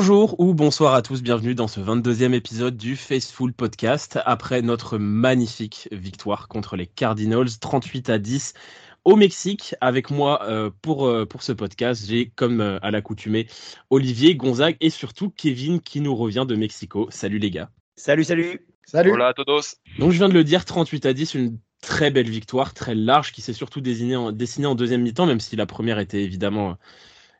Bonjour ou bonsoir à tous, bienvenue dans ce 22e épisode du Faceful Podcast. Après notre magnifique victoire contre les Cardinals, 38 à 10 au Mexique, avec moi euh, pour, euh, pour ce podcast, j'ai comme euh, à l'accoutumée Olivier, Gonzague et surtout Kevin qui nous revient de Mexico. Salut les gars. Salut, salut. Salut. Hola a todos. Donc je viens de le dire, 38 à 10, une très belle victoire, très large, qui s'est surtout dessinée en, dessinée en deuxième mi-temps, même si la première était évidemment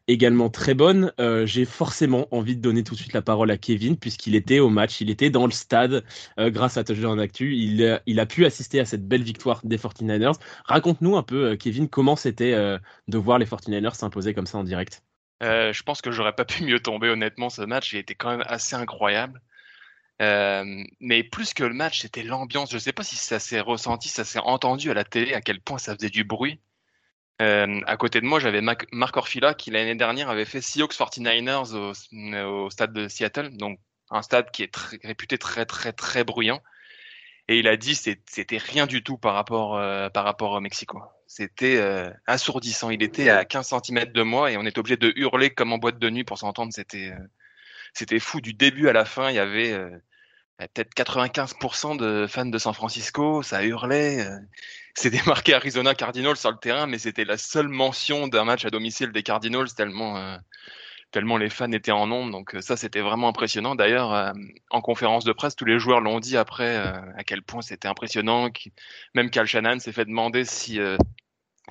également très bonne. Euh, j'ai forcément envie de donner tout de suite la parole à Kevin, puisqu'il était au match, il était dans le stade euh, grâce à Touchdown Actu. Il, euh, il a pu assister à cette belle victoire des 49ers. Raconte-nous un peu, Kevin, comment c'était de voir les 49ers s'imposer comme ça en direct. je pense que j'aurais pas pu mieux tomber, honnêtement, ce match. Il était quand même assez incroyable. mais plus que le match, c'était l'ambiance. Je sais pas si ça s'est ressenti, ça s'est entendu à la télé, à quel point ça faisait du bruit. Euh, à côté de moi, j'avais Marc Orfila qui l'année dernière avait fait Seahawks 49ers au, stade de Seattle, donc un stade qui est réputé très très très bruyant. Et il a dit c'était rien du tout par rapport euh, par rapport au Mexico. C'était euh, assourdissant. Il était à 15 cm de moi et on était obligé de hurler comme en boîte de nuit pour s'entendre. C'était c'était fou du début à la fin. Il y avait peut-être 95% de fans de San Francisco, ça hurlait. Euh, c'était marqué Arizona Cardinals sur le terrain, mais c'était la seule mention d'un match à domicile des Cardinals tellement, euh, tellement les fans étaient en nombre. Donc euh, ça, c'était vraiment impressionnant. D'ailleurs, en conférence de presse, tous les joueurs l'ont dit après à quel point c'était impressionnant. Même Cal Shannon s'est fait demander si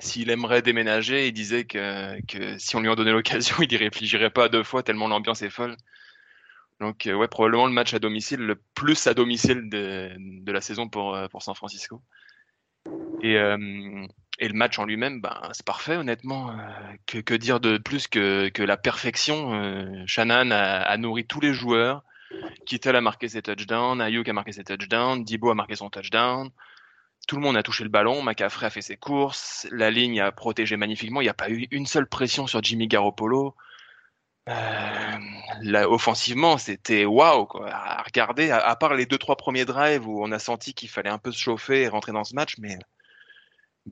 s'il aimerait déménager. Il disait que, que si on lui en donnait l'occasion, il y réfléchirait pas deux fois tellement l'ambiance est folle. Donc, euh, ouais, probablement le match à domicile, le plus à domicile de, de la saison pour, euh, pour San Francisco. Et, euh, et le match en lui-même, ben, c'est parfait, honnêtement. Que, que, dire de plus que, que la perfection Shannon a, a, nourri tous les joueurs. Kittel a marqué ses touchdowns, Ayuk a marqué ses touchdowns, Dibo a marqué son touchdown. Tout le monde a touché le ballon, McCaffrey a fait ses courses, la ligne a protégé magnifiquement. Il n'y a pas eu une seule pression sur Jimmy Garoppolo. Euh, là, offensivement, c'était waouh quoi. À regarder, à, part les deux trois premiers drives où on a senti qu'il fallait un peu se chauffer et rentrer dans ce match, mais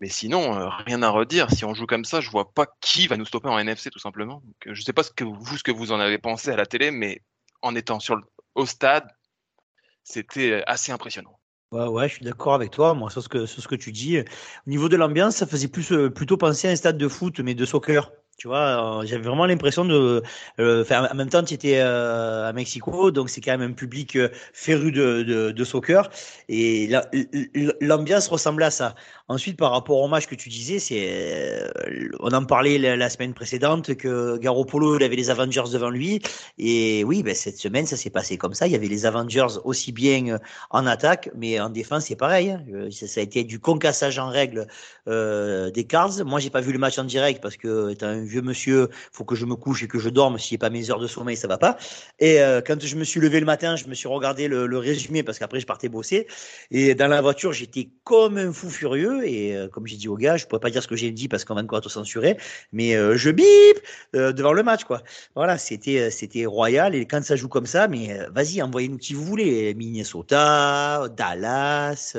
mais sinon euh, rien à redire. Si on joue comme ça, je vois pas qui va nous stopper en NFC tout simplement. Donc, je sais pas ce que vous ce que vous en avez pensé à la télé, mais en étant sur le, au stade, c'était assez impressionnant. Ouais, ouais, je suis d'accord avec toi. Moi, sur ce que, sur ce que tu dis, au niveau de l'ambiance, ça faisait plus, euh, plutôt penser à un stade de foot, mais de soccer. Tu vois, euh, j'avais vraiment l'impression de. Euh, en même temps, tu étais euh, à Mexico, donc c'est quand même un public euh, féru de, de, soccer. Et l'ambiance ressemblait à ça. Ensuite, par rapport au match que tu disais, c'est, on en parlait la, semaine précédente que Garoppolo il avait les Avengers devant lui. Et oui, ben, cette semaine, ça s'est passé comme ça. Il y avait les Avengers aussi bien en attaque, mais en défense, c'est pareil. Hein. Ça, a été du concassage en règle euh, des Cards. Moi, j'ai pas vu le match en direct parce que étant un vieux monsieur, faut que je me couche et que je dorme. S'il n'y a pas mes heures de sommeil, ça va pas. Et euh, quand je me suis levé le matin, je me suis regardé le, le résumé parce qu'après je partais bosser. Et dans la voiture, j'étais comme un fou furieux et euh, comme j'ai dit au gars, je pourrais pas dire ce que j'ai dit parce qu'on va encore te censurer, mais euh, je bip euh, devant le match quoi. Voilà, c'était c'était royal et quand ça joue comme ça, mais vas-y, envoyez-nous qui vous voulez, Minnesota, Dallas,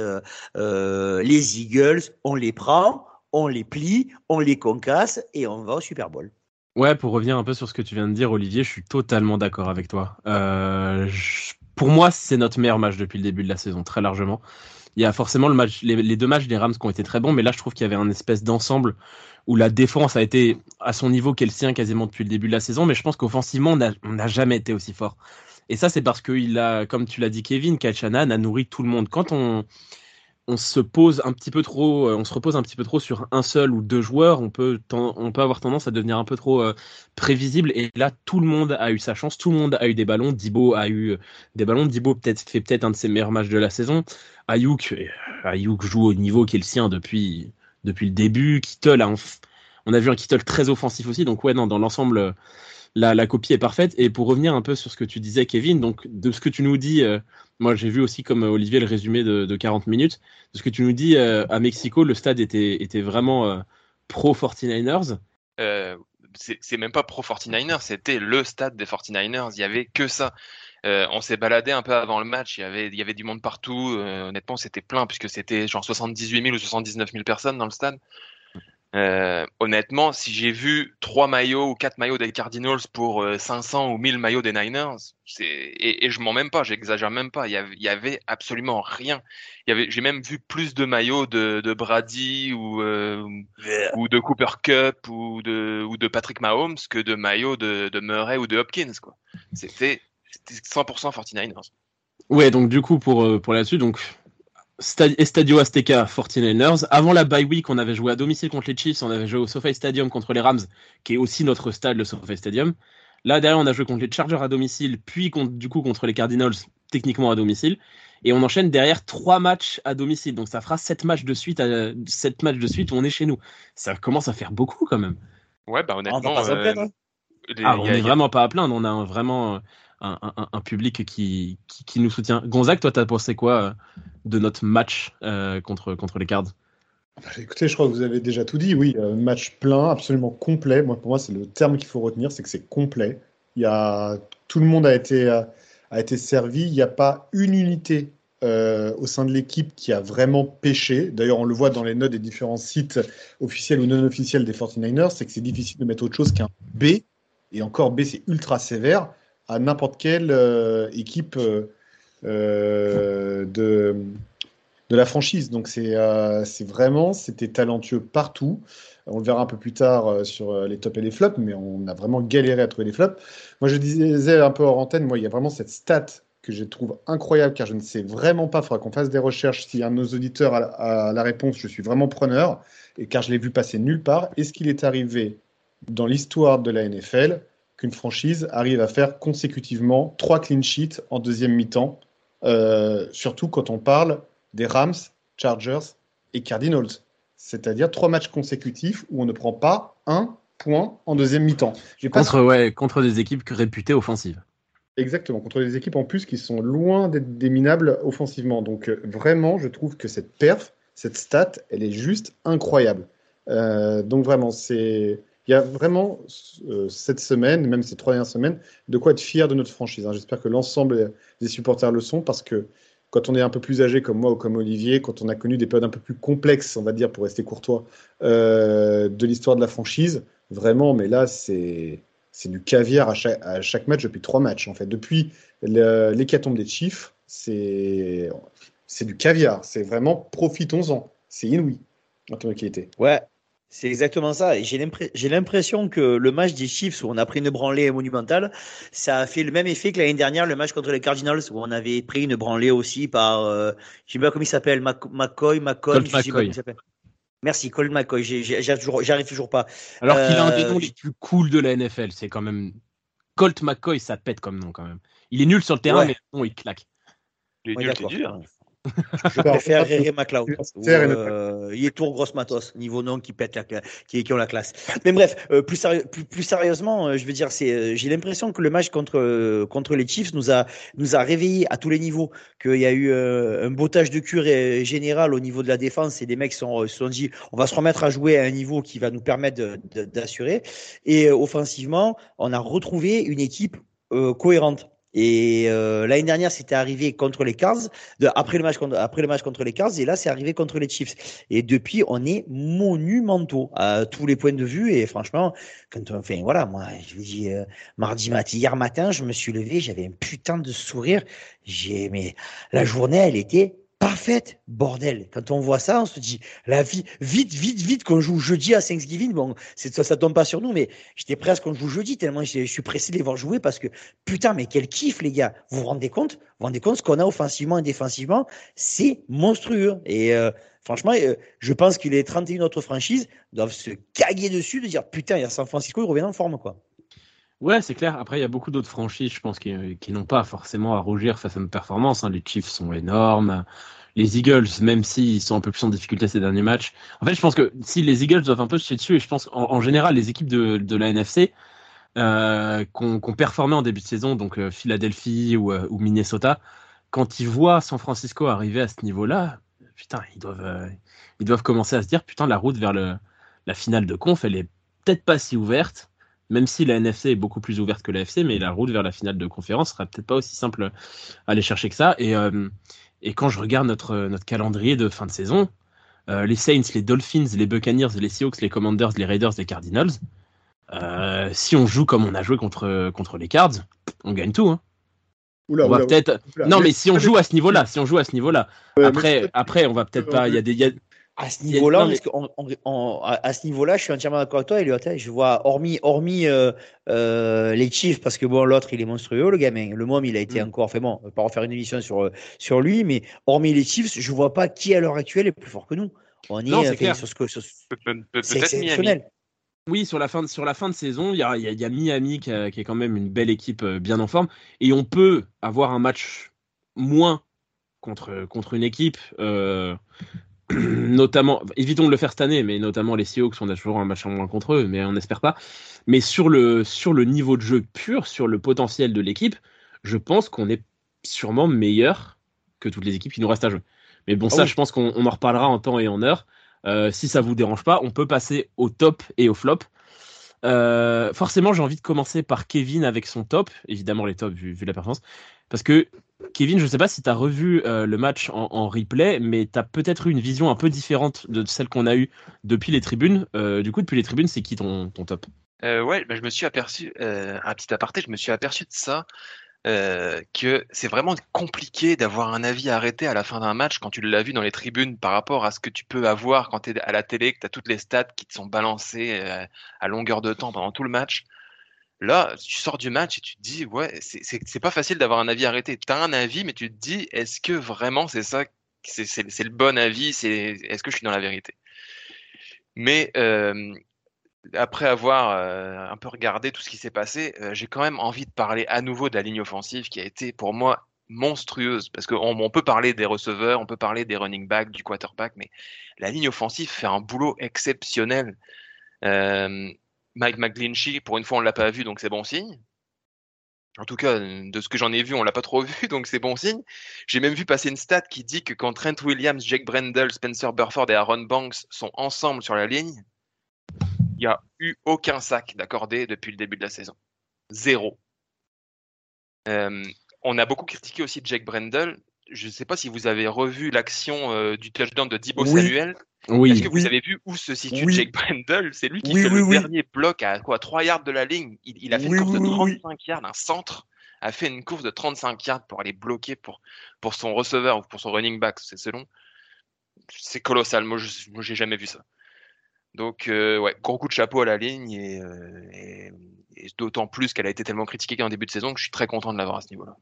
les Eagles, on les prend, on les plie, on les concasse et on va au Super Bowl. Ouais, pour revenir un peu sur ce que tu viens de dire, Olivier, je suis totalement d'accord avec toi. Pour moi, c'est notre meilleur match depuis le début de la saison, très largement il y a forcément les, deux matchs des Rams qui ont été très bons, mais là je trouve qu'il y avait un espèce d'ensemble où la défense a été à son niveau qu'elle sien quasiment depuis le début de la saison, mais je pense qu'offensivement on n'a jamais été aussi fort. Et ça c'est parce qu'il a, comme tu l'as dit Kevin, Kachana a nourri tout le monde. Quand on, on se pose un petit peu trop, euh, on se repose un petit peu trop sur un seul ou deux joueurs, on peut, on peut avoir tendance à devenir un peu trop euh, prévisible. Et là, tout le monde a eu sa chance, tout le monde a eu des ballons. Dibo a eu euh, des ballons. Dibo peut-être fait peut-être un de ses meilleurs matchs de la saison. Ayuk, Ayuk joue au niveau qui est le sien depuis depuis le début. Kittle a, on a vu un Kittle très offensif aussi. Donc ouais, non, dans l'ensemble, la, la, copie est parfaite. Et pour revenir un peu sur ce que tu disais, Kevin, donc de ce que tu nous dis. Moi, j'ai vu aussi, comme euh, Olivier, le résumé de, 40 minutes. De ce que tu nous dis, euh, à Mexico, le stade était, était vraiment euh, pro 49ers. c'est même pas pro 49ers, c'était le stade des 49ers. Il y avait que ça. on s'est baladé un peu avant le match. Il y avait, il y avait du monde partout. honnêtement, c'était plein puisque c'était genre 78 000 ou 79 000 personnes dans le stade. Euh, honnêtement, si j'ai vu trois maillots ou quatre maillots des Cardinals pour 500 ou 1000 maillots des Niners, et, et je mens même pas, j'exagère même pas. Il y, avait, absolument rien. J'ai même vu plus de maillots de, Brady ou ou de Cooper Cup ou de Patrick Mahomes que de maillots de, Murray ou de Hopkins. C'était 100% 49ers. Ouais, donc du coup pour pour là-dessus, donc Estadio Azteca 49ers. Avant la bye week, on avait joué à domicile contre les Chiefs, on avait joué au SoFi Stadium contre les Rams, qui est aussi notre stade, le SoFi Stadium. Là, derrière, on a joué contre les Chargers à domicile, puis contre, du coup contre les Cardinals, techniquement à domicile. Et on enchaîne derrière trois matchs à domicile. Donc ça fera sept matchs de suite, à, sept matchs de suite où on est chez nous. Ça commence à faire beaucoup quand même. Ouais, bah honnêtement. On, euh, hein. ah, on est vraiment pas à plaindre. On a vraiment un, public qui, qui, nous soutient. Gonzague, toi, t'as pensé quoi euh, de notre match euh, contre, contre les Cards? Bah, Écoutez, je crois que vous avez déjà tout dit. Oui, euh, match plein, absolument complet. Moi, pour moi, c'est le terme qu'il faut retenir, c'est que c'est complet. Il y a, tout le monde a été, a été servi. Il n'y a pas une unité au sein de l'équipe qui a vraiment pêché. D'ailleurs, on le voit dans les notes des différents sites officiels ou non officiels des 49ers, c'est que c'est difficile de mettre autre chose qu'un B. Et encore, B, c'est ultra sévère à n'importe quelle euh, équipe euh, euh, de, de la franchise. Donc c'est vraiment, c'était talentueux partout. On le verra un peu plus tard sur les tops et les flops, mais on a vraiment galéré à trouver les flops. Moi, je disais un peu hors antenne, moi, il y a vraiment cette stat que je trouve incroyable, car je ne sais vraiment pas, il faudra qu'on fasse des recherches. Si un de nos auditeurs a, la réponse, je suis vraiment preneur, et car je l'ai vu passer nulle part. Est-ce qu'il est arrivé dans l'histoire de la NFL qu'une franchise arrive à faire consécutivement trois clean sheets en deuxième mi-temps, euh, surtout quand on parle des Rams, Chargers et Cardinals. C'est-à-dire trois matchs consécutifs où on ne prend pas un point en deuxième mi-temps. Contre, ouais, contre des équipes réputées offensives. Exactement, contre des équipes en plus qui sont loin d'être déminables offensivement. Donc euh, vraiment, je trouve que cette perf, cette stat, elle est juste incroyable. Euh, donc vraiment, c'est il y a vraiment euh, cette semaine, même ces trois dernières semaines, de quoi être fier de notre franchise. Hein. J'espère que l'ensemble des supporters le sont parce que quand on est un peu plus âgé comme moi ou comme Olivier, quand on a connu des périodes un peu plus complexes, on va dire, pour rester courtois, euh, de l'histoire de la franchise, vraiment, mais là, c'est c'est du caviar à chaque, match depuis trois matchs, en fait. Depuis l'hécatombe des Chiefs, c'est du caviar. C'est vraiment profitons-en. C'est inouï en termes de qualité. Ouais, c'est exactement ça. Et j'ai l'impression que le match des Chiefs où on a pris une branlée monumentale, ça a fait le même effet que l'année dernière, le match contre les Cardinals où on avait pris une branlée aussi par, euh, je sais pas comment il s'appelle, McCoy, McCoy, je sais pas comment il s'appelle. Merci, Colin McCoy. J'arrive toujours pas. Alors qu'il a un des euh, noms les plus cool de la NFL. C'est quand même Colt McCoy, ça pète comme nom quand même. Il est nul sur le terrain, mais bon, il claque. Il est nul, c'est dur. Je préfère Réré McLeod. Euh, il est tour grosse matos, niveau nom qui pète la, qui, qui ont la classe. Mais bref, euh, plus, plus, plus, sérieusement, euh, je veux dire, c'est, j'ai l'impression que le match contre, contre les Chiefs nous a, nous a réveillé à tous les niveaux, qu'il y a eu un bottage de cure général au niveau de la défense et des mecs se sont, sont dit, on va se remettre à jouer à un niveau qui va nous permettre d'assurer. Et offensivement, on a retrouvé une équipe cohérente. Et euh, l'année dernière, c'était arrivé contre les Cars, de, après, le match contre, après le match contre les Cars, et là, c'est arrivé contre les Chiefs. Et depuis, on est monumentaux à tous les points de vue. Et franchement, quand on, enfin, voilà, moi, je vous dis, euh, mardi matin, hier matin, je me suis levé, j'avais un putain de sourire. J'ai, mais la journée, elle était parfaite, bordel. Quand on voit ça, on se dit, la vie, vite, vite, vite, qu'on joue jeudi à Thanksgiving, bon, ça, ça tombe pas sur nous, mais j'étais presque qu'on joue jeudi, tellement je suis pressé de les voir jouer parce que, putain, mais quel kiff, les gars. Vous vous rendez compte? Vous vous rendez compte ce qu'on a offensivement et défensivement? C'est monstrueux. Et, euh, franchement, euh, je pense que les 31 autres franchises doivent se caguer dessus de dire, putain, il y a San Francisco, il revient en forme, quoi. Ouais, c'est clair. Après, il y a beaucoup d'autres franchises, je pense, qui, n'ont pas forcément à rougir face à nos performances. Hein. Les Chiefs sont énormes. Les Eagles, même s'ils sont un peu plus en difficulté ces derniers matchs. En fait, je pense que si les Eagles doivent un peu se dessus, et je pense en, général, les équipes de, la NFC euh, qu'on performé en début de saison, donc euh, Philadelphie euh, ou, Minnesota, quand ils voient San Francisco arriver à ce niveau-là, putain, ils doivent, euh, ils doivent commencer à se dire, putain, la route vers la finale de conf, elle est peut-être pas si ouverte même si la NFC est beaucoup plus ouverte que la FC, mais la route vers la finale de conférence sera peut-être pas aussi simple à aller chercher que ça. Et, euh, et quand je regarde notre, notre calendrier de fin de saison, euh, les Saints, les Dolphins, les Buccaneers, les Seahawks, les Commanders, les Raiders, les Cardinals. Euh, si on joue comme on a joué contre, contre les Cards, on gagne tout. Hein. Oula, on va oula, peut-être. oula. Non, mais si on joue à ce niveau-là, si on joue à ce niveau-là, après, après, on va peut-être pas. Il y a des. il y a- À ce niveau-là, à à ce niveau-là, je suis entièrement d'accord avec toi, Elliot. hein. Je vois, hormis, hormis euh, euh, les Chiefs, parce que bon, l'autre, il est monstrueux, le gamin. Le môme, il a été Mm. encore, fait bon, on va pas refaire une émission sur, euh, sur lui, mais hormis les Chiefs, je vois pas qui à l'heure actuelle est plus fort que nous. On est, Non, clair. sur ce que, c'est Miami. exceptionnel. Oui, sur la fin de, sur la fin de saison, il y a, il y a- il y a Miami qui, a- qui est quand même une belle équipe euh, bien en forme. Et on peut avoir un match moins contre, contre une équipe, euh, notamment, évitons de le faire cette année, mais notamment les Seahawks, on a toujours un match en moins contre eux, mais on n'espère pas. Mais sur le, sur le niveau de jeu pur, sur le potentiel de l'équipe, je pense qu'on est sûrement meilleur que toutes les équipes qui nous restent à jouer. Mais bon, Ah ça, oui. je pense qu'on on en reparlera en temps et en heure. Euh, si ça vous dérange pas, on peut passer au top et au flop. Euh, forcément, j'ai envie de commencer par Kevin avec son top, évidemment les tops vu, vu la performance. Parce que Kevin, je sais pas si tu as revu euh, le match en, replay, mais tu as peut-être eu une vision un peu différente de celle qu'on a eue depuis les tribunes. Euh, du coup, depuis les tribunes, c'est qui ton, top? Euh, ouais, je me suis aperçu, un petit aparté, je me suis aperçu de ça, que c'est vraiment compliqué d'avoir un avis arrêté à la fin d'un match quand tu l'as vu dans les tribunes par rapport à ce que tu peux avoir quand tu es à la télé, que tu as toutes les stats qui te sont balancées à longueur de temps pendant tout le match. Là, tu sors du match et tu te dis, ouais, c'est- pas facile d'avoir un avis arrêté. Tu as un avis, mais tu te dis, est-ce que vraiment c'est ça, c'est le bon avis, est-ce que je suis dans la vérité? Mais euh, après avoir euh, un peu regardé tout ce qui s'est passé, euh, j'ai quand même envie de parler à nouveau de la ligne offensive qui a été pour moi monstrueuse. Parce qu'on on peut parler des receveurs, on peut parler des running backs, du quarterback, mais la ligne offensive fait un boulot exceptionnel. Euh, Mike McGlinchey, pour une fois, on l'a pas vu, donc c'est bon signe. En tout cas, de ce que j'en ai vu, on l'a pas trop vu, donc c'est bon signe. J'ai même vu passer une stat qui dit que quand Trent Williams, Jake Brendel, Spencer Burford et Aaron Banks sont ensemble sur la ligne, il n'y a eu aucun sac d'accordé depuis le début de la saison. Zéro. Euh, on a beaucoup critiqué aussi Jake Brendel. Je ne sais pas si vous avez revu l'action euh, du touchdown de Dibo Oui. Samuel. Est-ce Oui, que vous Oui. avez vu où se situe Oui. Jake Brendel? C'est lui qui Oui, fait oui, le oui. dernier bloc à quoi 3 yards de la ligne. Il, il a fait Oui, une course oui, de oui, oui. 35 yards, un centre a fait une course de 35 yards pour aller bloquer pour, pour son receveur ou pour son running back, c'est selon. C'est colossal. Moi, je j'ai jamais vu ça. Donc, euh, ouais, gros coup de chapeau à la ligne et, euh, et- et d'autant plus qu'elle a été tellement critiquée en début de saison que je suis très content de l'avoir à ce niveau-là.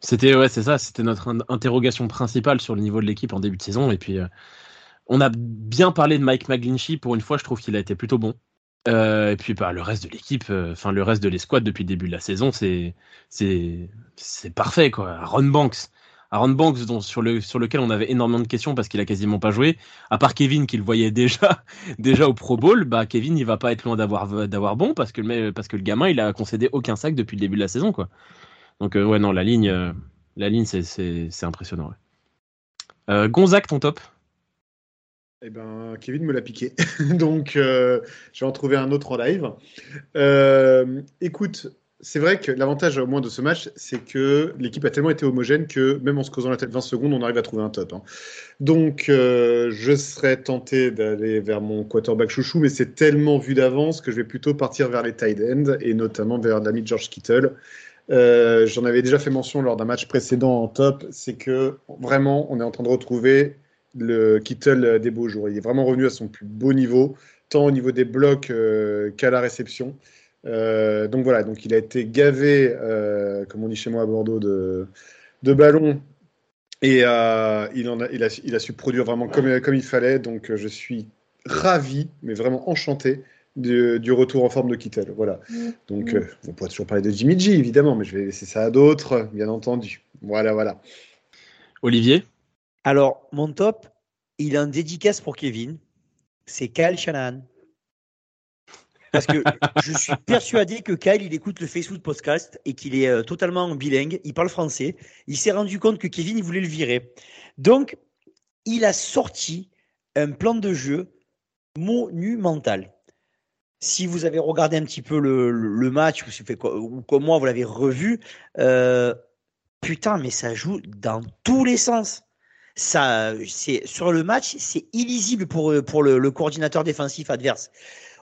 C'était ouais, c'est ça, c'était notre in- interrogation principale sur le niveau de l'équipe en début de saison. Et puis, euh, on a bien parlé de Mike McGlinchey. Pour une fois, je trouve qu'il a été plutôt bon. Euh, et puis, bah, le reste de l'équipe, euh, enfin le reste de l'escouade depuis le début de la saison, c'est parfait quoi. Aaron Banks, Aaron Banks, dont, sur le sur lequel on avait énormément de questions parce qu'il a quasiment pas joué. À part Kevin qui le voyait déjà au Pro Bowl, bah Kevin il va pas être loin d'avoir bon parce que le gamin il a concédé aucun sac depuis le début de la saison quoi. Donc euh, ouais non la ligne la ligne c'est impressionnant. ouais. Gonzague ton top? Eh ben, Kevin me l'a piqué. Donc, euh, je vais en trouver un autre en live. Euh, écoute, c'est vrai que l'avantage au moins de ce match, c'est que l'équipe a tellement été homogène que même en se causant la tête 20 secondes, on arrive à trouver un top. hein. Donc, euh, je serais tenté d'aller vers mon quarterback chouchou, mais c'est tellement vu d'avance que je vais plutôt partir vers les tight ends et notamment vers l'ami George Kittle. Euh, J'en avais déjà fait mention lors d'un match précédent en top, c'est que vraiment, on est en train de retrouver le Kittle des beaux jours. Il est vraiment revenu à son plus beau niveau, tant au niveau des blocs euh, qu'à la réception. Euh, donc voilà, donc il a été gavé, euh, comme on dit chez moi à Bordeaux, de, de ballons. Et euh, il, en a, il, a, il a su produire vraiment comme, comme il fallait. Donc je suis ravi, mais vraiment enchanté du, du retour en forme de Kittle. Voilà. Donc euh, on pourrait toujours parler de Jimmy G, évidemment, mais je vais laisser ça à d'autres, bien entendu. Voilà, voilà. Olivier? Alors, mon top, il a un dédicace pour Kevin. C'est Kyle Shanahan. Parce que je suis persuadé que Kyle, il écoute le Facebook podcast et qu'il est euh, totalement bilingue. Il parle français. Il s'est rendu compte que Kevin, il voulait le virer. Donc, il a sorti un plan de jeu monumental. Si vous avez regardé un petit peu le, match, ou comme moi, vous l'avez revu, euh, putain, mais ça joue dans tous les sens. Ça, c'est sur le match, c'est illisible pour pour le, le coordinateur défensif adverse.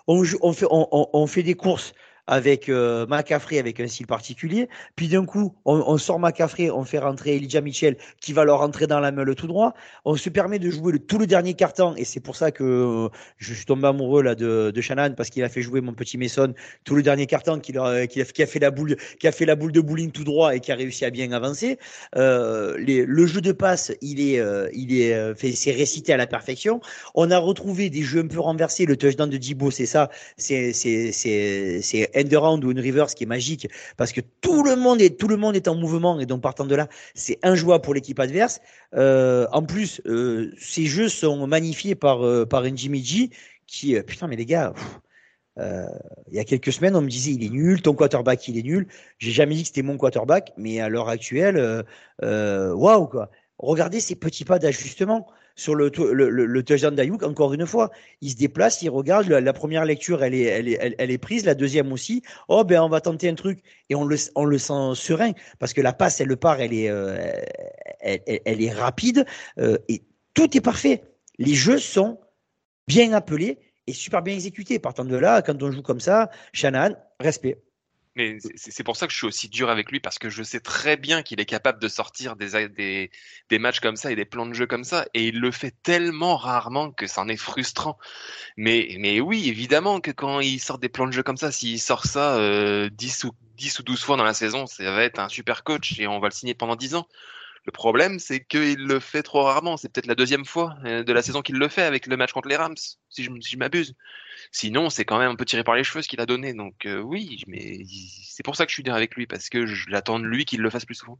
On, on fait on, on fait des courses avec euh, avec un style particulier. Puis d'un coup, on, on, sort Macafré, on fait rentrer Elijah Mitchell qui va leur rentrer dans la meule tout droit. On se permet de jouer le, tout le dernier carton et c'est pour ça que euh, je suis tombé amoureux là de, de Shannon parce qu'il a fait jouer mon petit Mason tout le dernier carton qui, a, qui a fait la boule qui a fait la boule de bowling tout droit et qui a réussi à bien avancer. Euh, les, le jeu de passe, il est euh, il est euh, fait c'est récité à la perfection. On a retrouvé des jeux un peu renversés. Le touchdown de Dibo, c'est ça, c'est c'est end ou une reverse qui est magique parce que tout le monde est tout le monde est en mouvement et donc partant de là, c'est injouable pour l'équipe adverse. Euh, en plus, euh, ces jeux sont magnifiés par euh, par Jimmy G qui putain mais les gars. il y a quelques semaines, on me disait il est nul, ton quarterback il est nul. J'ai jamais dit que c'était mon quarterback, mais à l'heure actuelle, waouh quoi. Regardez ces petits pas d'ajustement sur le, le, le, touchdown encore une fois, il se déplace, il regarde, la, première lecture, elle est, elle, est, elle, est prise, la deuxième aussi. Oh, ben, on va tenter un truc. Et on le, sent serein, parce que la passe, elle le part, elle est, euh, elle, est rapide, euh, et tout est parfait. Les jeux sont bien appelés et super bien exécutés. Partant de là, quand on joue comme ça, Shannon, respect. Mais c'est pour ça que je suis aussi dur avec lui parce que je sais très bien qu'il est capable de sortir des, des, des, matchs comme ça et des plans de jeu comme ça et il le fait tellement rarement que c'en est frustrant. Mais, mais oui, évidemment que quand il sort des plans de jeu comme ça, s'il sort ça euh, 10, ou, 10 ou 12 fois dans la saison, ça va être un super coach et on va le signer pendant 10 ans. Le problème, c'est qu'il le fait trop rarement. C'est peut-être la deuxième fois euh, de la saison qu'il le fait avec le match contre les Rams, si je, si je m'abuse. Sinon, c'est quand même un peu tiré par les cheveux ce qu'il a donné. Donc euh, oui, mais c'est pour ça que je suis dur avec lui, parce que j'attends de lui qu'il le fasse plus souvent.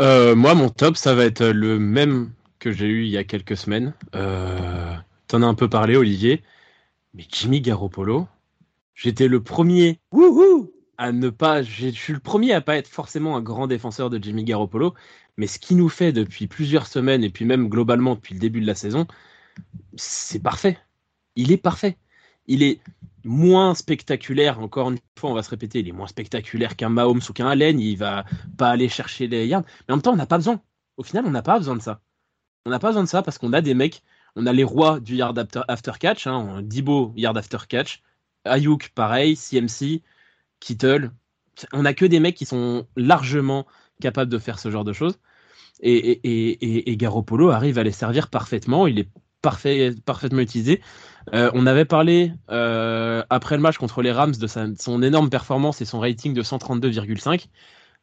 Euh, moi, mon top, ça va être le même que j'ai eu il y a quelques semaines. Euh, T'en as un peu parlé, Olivier. Mais Jimmy Garoppolo, j'étais le premier à ne pas. Je suis le premier à pas être forcément un grand défenseur de Jimmy Garoppolo, mais ce qu'il nous fait depuis plusieurs semaines et puis même globalement depuis le début de la saison, c'est parfait. Il est parfait il est moins spectaculaire, encore une fois, on va se répéter, il est moins spectaculaire qu'un Mahomes ou qu'un Allen, il va pas aller chercher les yards, mais en même temps, on n'a pas besoin. Au final, on n'a pas besoin de ça. On n'a pas besoin de ça parce qu'on a des mecs, on a les rois du yard after, catch, hein, Dibo, yard after catch, Ayuk, pareil, CMC, Kittle. On n'a que des mecs qui sont largement capables de faire ce genre de choses. Et, Garoppolo arrive à les servir parfaitement. Il est parfait, parfaitement utilisé. Euh, on avait parlé euh, après le match contre les Rams de son énorme performance et son rating de 132,5.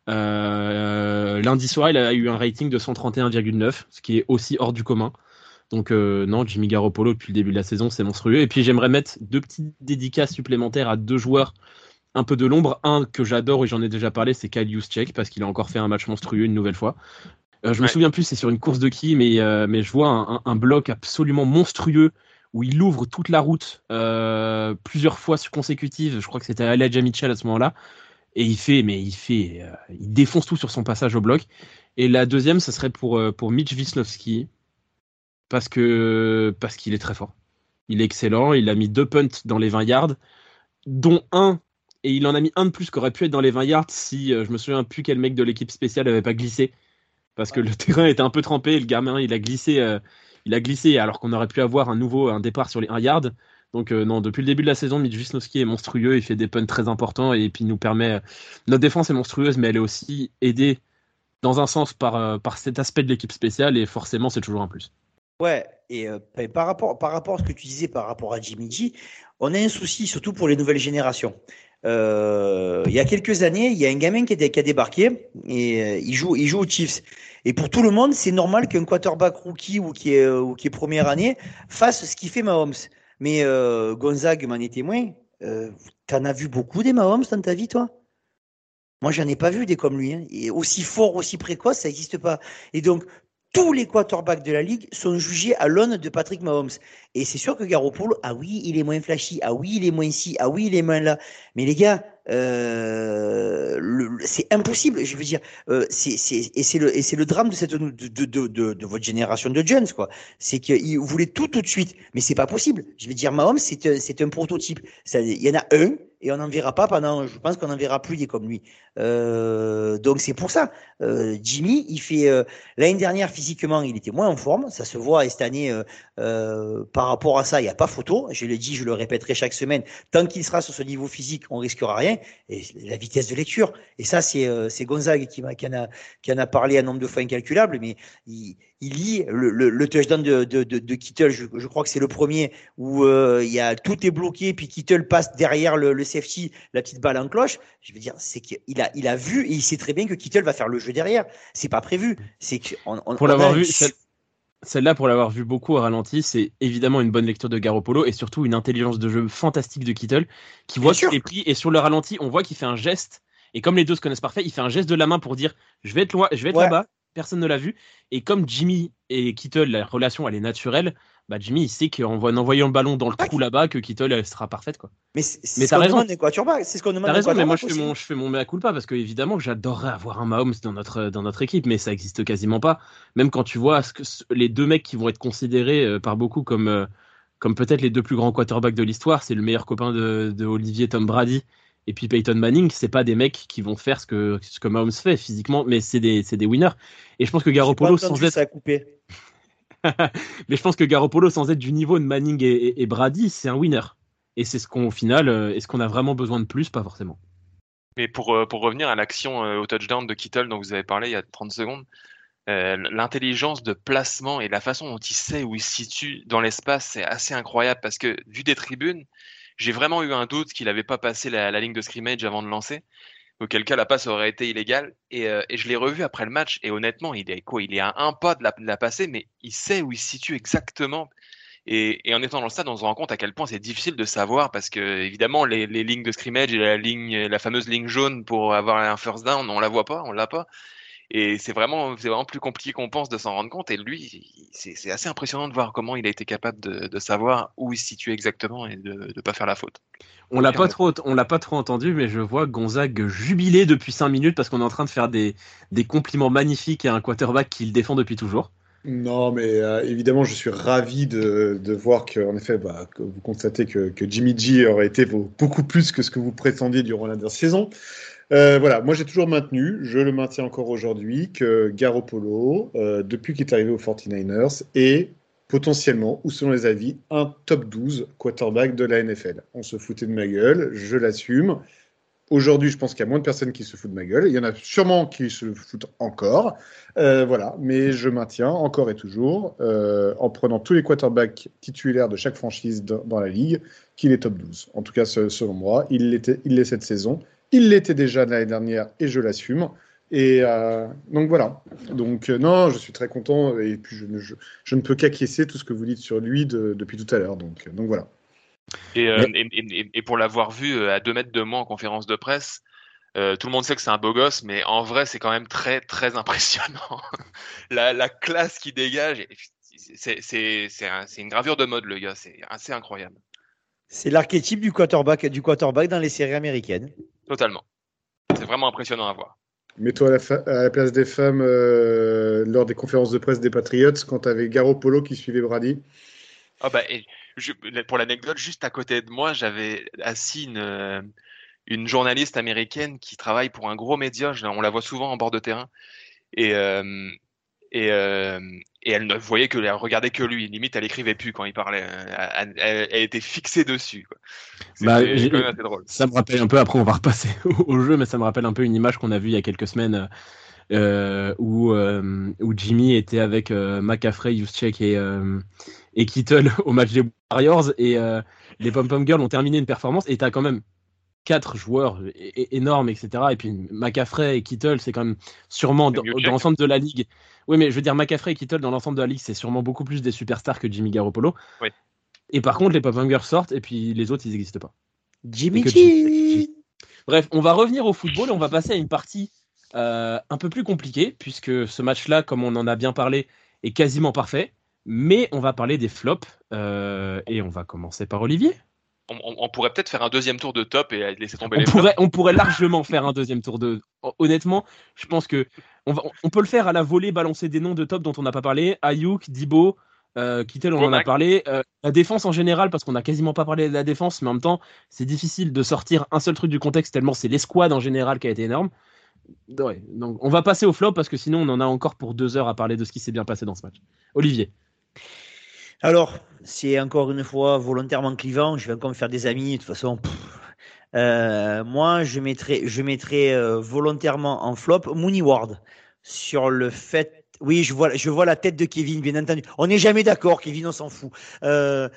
Euh, lundi soir, il a eu un rating de 131,9, ce qui est aussi hors du commun. Donc non, Jimmy Garoppolo depuis le début de la saison, c'est monstrueux. Et puis j'aimerais mettre deux petites dédicaces supplémentaires à deux joueurs un peu de l'ombre. Un que j'adore et j'en ai déjà parlé, c'est Kyle Juszczyk parce qu'il a encore fait un match monstrueux une nouvelle fois. je me souviens plus c'est sur une course de qui, mais, mais je vois un, un, bloc absolument monstrueux où il ouvre toute la route euh, plusieurs fois consécutives. Je crois que c'était Elijah Mitchell à ce moment-là. Et il fait, mais il fait, euh, il défonce tout sur son passage au bloc. Et la deuxième, ce serait pour, euh, pour Mitch Wisnowski, parce que parce qu'il est très fort. Il est excellent. Il a mis deux punts dans les 20 yards, dont un, et il en a mis un de plus qui aurait pu être dans les 20 yards si je me souviens plus quel mec de l'équipe spéciale n'avait pas glissé. Parce que le terrain était un peu trempé, le gamin il a glissé il a glissé alors qu'on aurait pu avoir un nouveau un départ sur les 1 yard. Donc euh, non, depuis le début de la saison, Mitch Wisnowski est monstrueux, il fait des punts très importants et puis nous permet. Notre défense est monstrueuse, mais elle est aussi aidée dans un sens par, euh, par cet aspect de l'équipe spéciale et forcément c'est toujours un plus. Ouais, et euh, par, rapport, par rapport à ce que tu disais par rapport à Jimmy G, on a un souci surtout pour les nouvelles générations. Il y a quelques années, il y a un gamin qui a, débarqué et il, joue, il joue aux Chiefs. Et pour tout le monde, c'est normal qu'un quarterback rookie ou qui est, euh, première année fasse ce qu'il fait Mahomes. Mais euh, Gonzague m'en est témoin. Euh, T'en as vu beaucoup des Mahomes dans ta vie, toi? Moi, j'en ai pas vu des comme lui. Hein. Et aussi fort, aussi précoce, ça n'existe pas. Et donc, tous les quarterbacks de la ligue sont jugés à l'aune de Patrick Mahomes. Et c'est sûr que Garoppolo, ah oui, il est moins flashy, ah oui, il est moins ici, ah oui, il est moins là. Mais les gars, euh, c'est impossible. Je veux dire, euh, c'est et c'est le le drame de cette de, de, de, de, votre génération de jeunes quoi. C'est qu'ils voulaient tout tout de suite, mais c'est pas possible. Je veux dire, Mahomes, c'est c'est un prototype. Il y en a un et on n'en verra pas pendant, je pense qu'on n'en verra plus des comme lui. Euh, donc c'est pour ça. Euh, Jimmy, il fait euh, l'année dernière physiquement, il était moins en forme, ça se voit. Et cette année, par rapport à ça, il n'y a pas photo. Je le dis, je le répéterai chaque semaine. Tant qu'il sera sur ce niveau physique, on risquera rien. Et la vitesse de lecture. Et ça, c'est c'est Gonzague qui, qui, en a, qui en a parlé un nombre de fois incalculable, mais il, il lit le, le, le touchdown de, de, de, de Kittle. Je, je, crois que c'est le premier où il y a tout est bloqué, puis Kittle passe derrière le, le safety, la petite balle en cloche. Je veux dire, c'est qu'il a il a vu et il sait très bien que Kittel va faire le jeu derrière. C'est pas prévu. C'est que pour l'avoir vu, celle-là, pour l'avoir vu beaucoup au ralenti, c'est évidemment une bonne lecture de Garoppolo et surtout une intelligence de jeu fantastique de Kittel qui voit qu'il est pris et sur le ralenti, on voit qu'il fait un geste. Et comme les deux se connaissent parfait, il fait un geste de la main pour dire je vais être loin, je vais être là-bas, personne ne l'a vu. Et comme Jimmy et Kittle, la relation elle est naturelle, bah Jimmy il sait qu'en envoyant le ballon dans le trou là-bas que Kittle sera parfaite quoi. Mais c'est ce qu'on demande c'est ce qu'on demande. T'as raison, mais moi je fais mon je fais mon mea culpa parce que évidemment j'adorerais avoir un Mahomes dans notre dans notre équipe, mais ça existe quasiment pas. Même quand tu vois ce que les deux mecs qui vont être considérés euh, par beaucoup comme euh, comme peut-être les deux plus grands quarterbacks de l'histoire, c'est le meilleur copain de, de Olivier Tom Brady et puis Peyton Manning, c'est pas des mecs qui vont faire ce que ce que Mahomes fait physiquement, mais c'est des des winners. Et je pense que Garoppolo sans être ça a coupé. mais je pense que Garoppolo, sans être du niveau de Manning et, Brady, c'est un winner. Et c'est ce qu'on, au final, euh, est-ce qu'on a vraiment besoin de plus? Pas forcément. Mais pour, euh, pour revenir à l'action euh, au touchdown de Kittle dont vous avez parlé il y a 30 secondes, l'intelligence de placement et la façon dont il sait où il se situe dans l'espace, c'est assez incroyable parce que vu des tribunes, j'ai vraiment eu un doute qu'il n'avait pas passé la, la, ligne de scrimmage avant de lancer auquel cas la passe aurait été illégale. Et, euh, et je l'ai revu après le match, et honnêtement, il est quoi Il est à un pas de la, de la passer, mais il sait où il se situe exactement. Et, et, en étant dans le stade, on se rend compte à quel point c'est difficile de savoir parce que évidemment les, les, lignes de scrimmage et la ligne, la fameuse ligne jaune pour avoir un first down, on la voit pas, on l'a pas. Et c'est vraiment, c'est vraiment plus compliqué qu'on pense de s'en rendre compte. Et lui, c'est assez impressionnant de voir comment il a été capable de, de savoir où il se situe exactement et de ne pas faire la faute. On l'a pas trop, on l'a pas trop entendu, mais je vois Gonzague jubiler depuis 5 minutes parce qu'on est en train de faire des, des compliments magnifiques à un quarterback qu'il défend depuis toujours. Non, mais euh, évidemment, je suis ravi de, de voir que, en effet, bah, que vous constatez que, que, Jimmy G aurait été beaucoup plus que ce que vous prétendiez durant la dernière saison. Euh, voilà, moi j'ai toujours maintenu, je le maintiens encore aujourd'hui, que Garoppolo, euh, depuis qu'il est arrivé aux 49ers, est potentiellement, ou selon les avis, un top 12 quarterback de la NFL. On se foutait de ma gueule, je l'assume. Aujourd'hui, je pense qu'il y a moins de personnes qui se foutent de ma gueule. Il y en a sûrement qui se foutent encore. Euh, voilà, mais je maintiens encore et toujours, en prenant tous les quarterbacks titulaires de chaque franchise dans la ligue, qu'il est top 12. En tout cas, selon moi, il l'est cette saison. Il l'était déjà l'année dernière et je l'assume. Et euh, donc voilà. Donc euh, non, je suis très content et puis je ne, je, ne peux qu'acquiescer tout ce que vous dites sur lui depuis tout à l'heure. Donc, donc voilà. Et, euh, et, et, pour l'avoir vu à deux mètres de moi en conférence de presse, tout le monde sait que c'est un beau gosse, mais en vrai, c'est quand même très très impressionnant. la, la, classe qui dégage, c'est une gravure de mode, le gars. C'est assez incroyable. C'est l'archétype du quarterback, du quarterback dans les séries américaines. Totalement. C'est vraiment impressionnant à voir. Mets-toi à, la place des femmes euh, lors des conférences de presse des Patriots quand tu avais Garo Polo qui suivait Brady. Ah bah, pour l'anecdote, juste à côté de moi, j'avais assis une, euh, une, journaliste américaine qui travaille pour un gros média. On la voit souvent en bord de terrain. Et, euh, et, euh, et elle ne voyait que, elle regardait que lui. Limite, elle écrivait plus quand il parlait. Elle, elle, était fixée dessus. Bah, assez drôle. Ça me rappelle un peu. Après, on va repasser au, jeu, mais ça me rappelle un peu une image qu'on a vue il y a quelques semaines. Euh, où, euh, où Jimmy était avec euh, McCaffrey, Juszczyk et, euh, et Kittle au match des Warriors et les Pom Pom Girls ont terminé une performance et t'as quand même quatre joueurs énormes, etc. Et puis McCaffrey et Kittle, c'est quand même sûrement dans, dans l'ensemble de la ligue oui, mais je veux dire, McCaffrey et Kittle dans l'ensemble de la ligue, c'est sûrement beaucoup plus des superstars que Jimmy Garoppolo. Oui. Et par contre, les Pop sortent et puis les autres, ils n'existent pas. Jimmy G. Bref, on va revenir au football et on va passer à une partie euh, un peu plus compliquée, puisque ce match-là, comme on en a bien parlé, est quasiment parfait. Mais on va parler des flops euh, et on va commencer par Olivier on, pourrait peut-être faire un deuxième tour de top et laisser tomber on les pourrait, On pourrait largement faire un deuxième tour de. Honnêtement, je pense que on, peut le faire à la volée, balancer des noms de top dont on n'a pas parlé. Ayuk, Dibo, Euh, Kittel, on en a parlé. Euh, la défense en général, parce qu'on n'a quasiment pas parlé de la défense, mais en même temps, c'est difficile de sortir un seul truc du contexte tellement c'est l'escouade en général qui a été énorme. donc on va passer au flop parce que sinon on en a encore pour deux heures à parler de ce qui s'est bien passé dans ce match. Olivier. Alors, c'est encore une fois volontairement clivant. Je vais encore me faire des amis. De toute façon, euh, moi, je mettrai, je mettrai euh, volontairement en flop Mooney Ward sur le fait. Oui, je vois, je vois la tête de Kevin, bien entendu. On n'est jamais d'accord, Kevin, on s'en fout. Euh,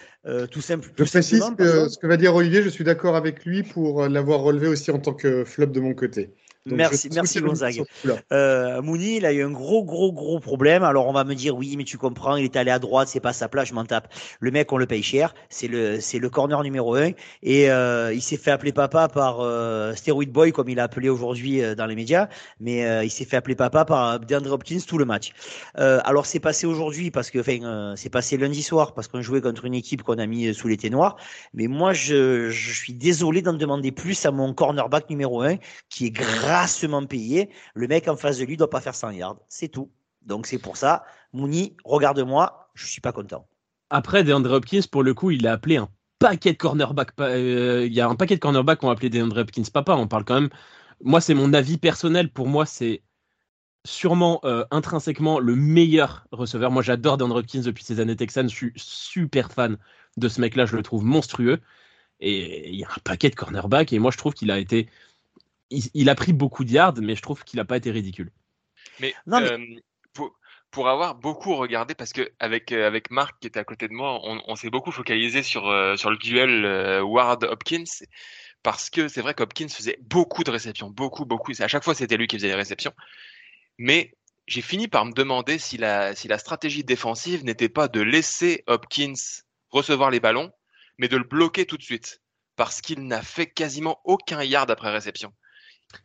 tout simple. Je précise que ce que va dire Olivier, je suis d'accord avec lui pour l'avoir relevé aussi en tant que flop de mon côté merci, merci Gonzague. Euh, Mouni, il a eu un gros, gros, gros problème. Alors on va me dire, oui, mais tu comprends, il est allé à droite, c'est pas sa place, je m'en tape. Le mec, on le paye cher. C'est le, c'est le corner numéro un. Et euh, il s'est fait appeler papa par euh, Steroid Boy, comme il a appelé aujourd'hui euh, dans les médias. Mais euh, il s'est fait appeler papa par DeAndre Hopkins tout le match. alors c'est passé aujourd'hui parce que, enfin, c'est passé lundi soir parce qu'on jouait contre une équipe qu'on a mis sous les noirs. Mais moi, je, je suis désolé d'en demander plus à mon cornerback numéro un, qui est grave grassement payé. Le mec en face de lui doit pas faire 100 yards. C'est tout. Donc c'est pour ça, Mouni, regarde-moi, je suis pas content. Après, DeAndre Hopkins, pour le coup, il a appelé un paquet de cornerbacks. Euh, il y a un paquet de cornerbacks qui ont appelé DeAndre Hopkins papa. On parle quand même. Moi, c'est mon avis personnel. Pour moi, c'est sûrement euh, intrinsèquement le meilleur receveur. Moi, j'adore DeAndre Hopkins depuis ses années Texans. Je suis super fan de ce mec-là. Je le trouve monstrueux. Et il y a un paquet de cornerbacks. Et moi, je trouve qu'il a été il, a pris beaucoup de yards, mais je trouve qu'il n'a pas été ridicule. Mais, euh, pour, avoir beaucoup regardé, parce que avec, euh, avec Marc qui était à côté de moi, on, s'est beaucoup focalisé sur, euh, sur le duel Ward-Hopkins. Parce que c'est vrai qu'Hopkins faisait beaucoup de réceptions, beaucoup, beaucoup. À chaque fois, c'était lui qui faisait les réceptions. Mais j'ai fini par me demander si la, si la stratégie défensive n'était pas de laisser Hopkins recevoir les ballons, mais de le bloquer tout de suite. Parce qu'il n'a fait quasiment aucun yard après réception.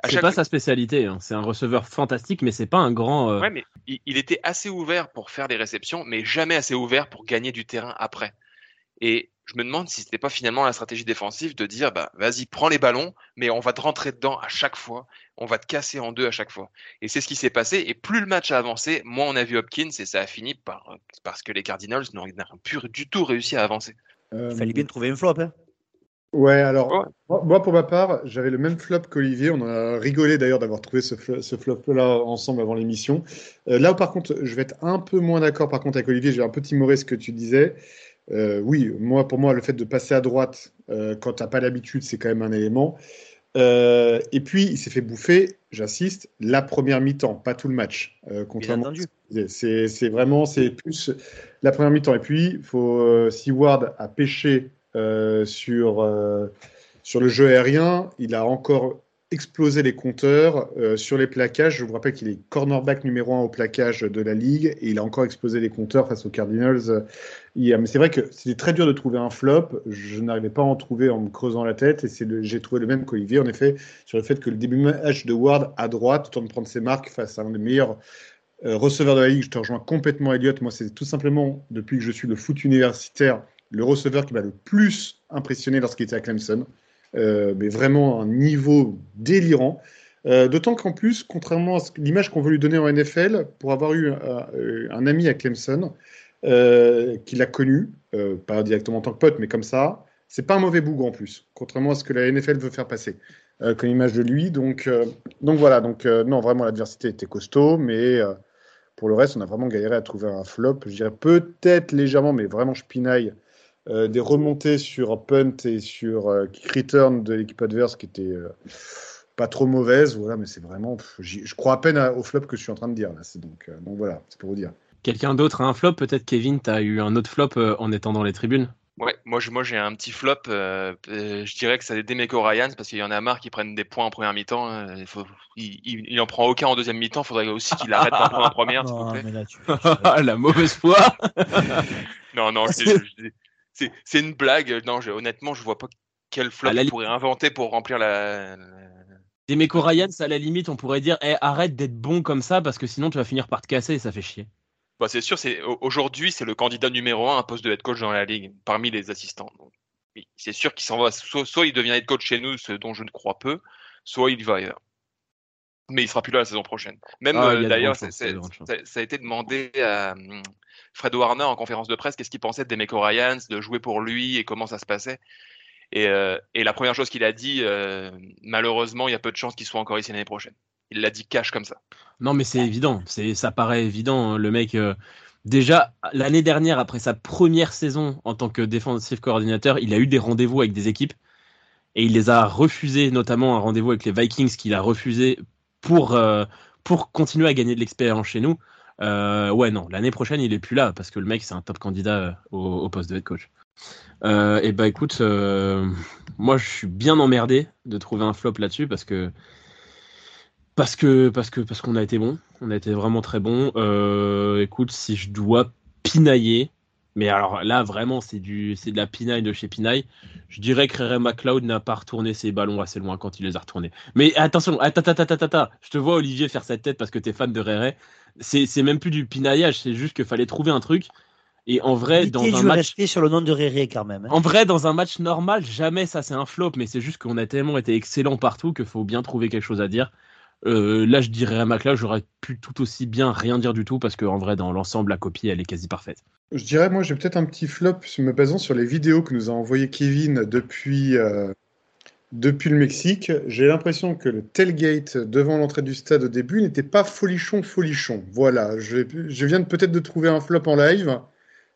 C'est pas sa spécialité. Hein. C'est un receveur fantastique, mais c'est pas un grand. Euh, ouais, mais il, était assez ouvert pour faire des réceptions, mais jamais assez ouvert pour gagner du terrain après. Et je me demande si c'était pas finalement la stratégie défensive de dire bah vas-y prends les ballons, mais on va te rentrer dedans à chaque fois, on va te casser en deux à chaque fois. Et c'est ce qui s'est passé. Et plus le match a avancé, moins on a vu Hopkins et ça a fini par parce que les Cardinals n'ont plus du tout réussi à avancer. Il fallait bien trouver une flop. Hein. Ouais, alors, moi, pour ma part, j'avais le même flop qu'Olivier. On a rigolé d'ailleurs d'avoir trouvé ce, flop-là ensemble avant l'émission. Euh, là, par contre, je vais être un peu moins d'accord par contre avec Olivier. J'ai un peu timoré ce que tu disais. Euh, oui, moi, pour moi, le fait de passer à droite euh, quand tu n'as pas l'habitude, c'est quand même un élément. et puis, il s'est fait bouffer, j'insiste, la première mi-temps, pas tout le match. contrairement c'est vraiment, c'est plus la première mi-temps. Et puis, faut, si Ward a pêché euh, sur, euh, sur le jeu aérien. Il a encore explosé les compteurs euh, sur les plaquages. Je vous rappelle qu'il est cornerback numéro un au plaquage de la ligue et il a encore explosé les compteurs face aux Cardinals. Mais c'est vrai que c'était très dur de trouver un flop. Je n'arrivais pas à en trouver en me creusant la tête et j'ai trouvé le même qu'Olivier en effet sur le fait que le début match de Ward à droite, temps de prendre ses marques face à un des meilleurs receveurs de la ligue. Je te rejoins complètement, Elliott. Moi, c'est tout simplement depuis que je suis le foot universitaire le receveur qui m'a le plus impressionné lorsqu'il était à Clemson. Euh, mais vraiment un niveau délirant. Euh, d'autant qu'en plus, contrairement à l'image qu'on veut lui donner en NFL, pour avoir eu euh, un, ami à Clemson qui l'a connu, pas directement en tant que pote, mais comme ça, c'est pas un mauvais bougre en plus, contrairement à ce que la NFL veut faire passer comme image de lui. Donc, donc voilà, donc non, vraiment l'adversité était costaud, mais pour le reste, on a vraiment galéré à trouver un flop. Je dirais peut-être légèrement, mais vraiment je pinaille euh, des remontées sur punt et sur euh, kick return de l'équipe adverse qui étaient euh, pas trop mauvaises. Voilà, mais c'est vraiment, je crois à peine au flop que je suis en train de dire là. Donc, donc voilà, c'est pour vous dire. Quelqu'un d'autre a un flop? Peut-être Kevin, tu as eu un autre flop en étant dans les tribunes Ouais, moi, moi j'ai un petit flop. je dirais que c'est des Demeco Ryans parce qu'il y en a marre qui prennent des points en première mi-temps. Il, faut, il, en prend aucun en deuxième mi-temps. Il faudrait aussi qu'il arrête d'en prendre en première. La mauvaise foi. non, non, c'est une blague. Non, honnêtement, je vois pas quel flop on pourrait inventer pour remplir la. Des Meko Ryans, à la limite, on pourrait dire eh, arrête d'être bon comme ça parce que sinon tu vas finir par te casser et ça fait chier. Bah, c'est sûr, c'est aujourd'hui c'est le candidat numéro un à poste de head coach dans la ligue parmi les assistants. c'est sûr qu'il s'en va. Soit, soit, il devient head coach chez nous, ce dont je ne crois peu, soit il va ailleurs. mais il sera plus là la saison prochaine. Même Ah, euh, d'ailleurs, ça, ça a été demandé à Fred Warner en conférence de presse qu'est-ce qu'il pensait de Demeco Ryans, de jouer pour lui et comment ça se passait? Et, euh, la première chose qu'il a dit, euh, malheureusement, il y a peu de chances qu'il soit encore ici l'année prochaine. Il l'a dit cash comme ça. Non, mais c'est évident. C'est, ça paraît évident. hein. Le mec, euh, déjà, l'année dernière, après sa première saison en tant que défensif coordinateur, il a eu des rendez-vous avec des équipes et il les a refusés, notamment un rendez-vous avec les Vikings qu'il a refusé pour, pour continuer à gagner de l'expérience chez nous. Euh, ouais, non, l'année prochaine, il est plus là parce que le mec, c'est un top candidat euh, au, poste de head coach. Euh, et bah écoute, moi, je suis bien emmerdé de trouver un flop là-dessus parce que parce que parce que parce qu'on a été bon, on a été vraiment très bon. Écoute, si je dois pinailler, mais alors là vraiment c'est du c'est de la pinaille de chez pinaille. Je dirais que Ray McLeod n'a pas retourné ses ballons assez loin quand il les a retournés. Mais attention, attends je te vois Olivier faire cette tête parce que t'es fan de Ray. C'est c'est même plus du pinaillage, c'est juste qu'il fallait trouver un truc. Et en vrai, dans un match sur le nom de Réré quand même. hein. en vrai, dans un match normal, jamais ça c'est un flop, mais c'est juste qu'on a tellement été excellent partout qu'il faut bien trouver quelque chose à dire. Euh, là, je dirais à Macla, j'aurais pu tout aussi bien rien dire du tout parce qu'en vrai, dans l'ensemble, la copie, elle est quasi parfaite. Je dirais, moi, j'ai peut-être un petit flop me basant sur les vidéos que nous a envoyé Kevin depuis, euh, depuis le Mexique. J'ai l'impression que le tailgate devant l'entrée du stade au début n'était pas folichon, folichon. Voilà, je, viens peut-être de trouver un flop en live.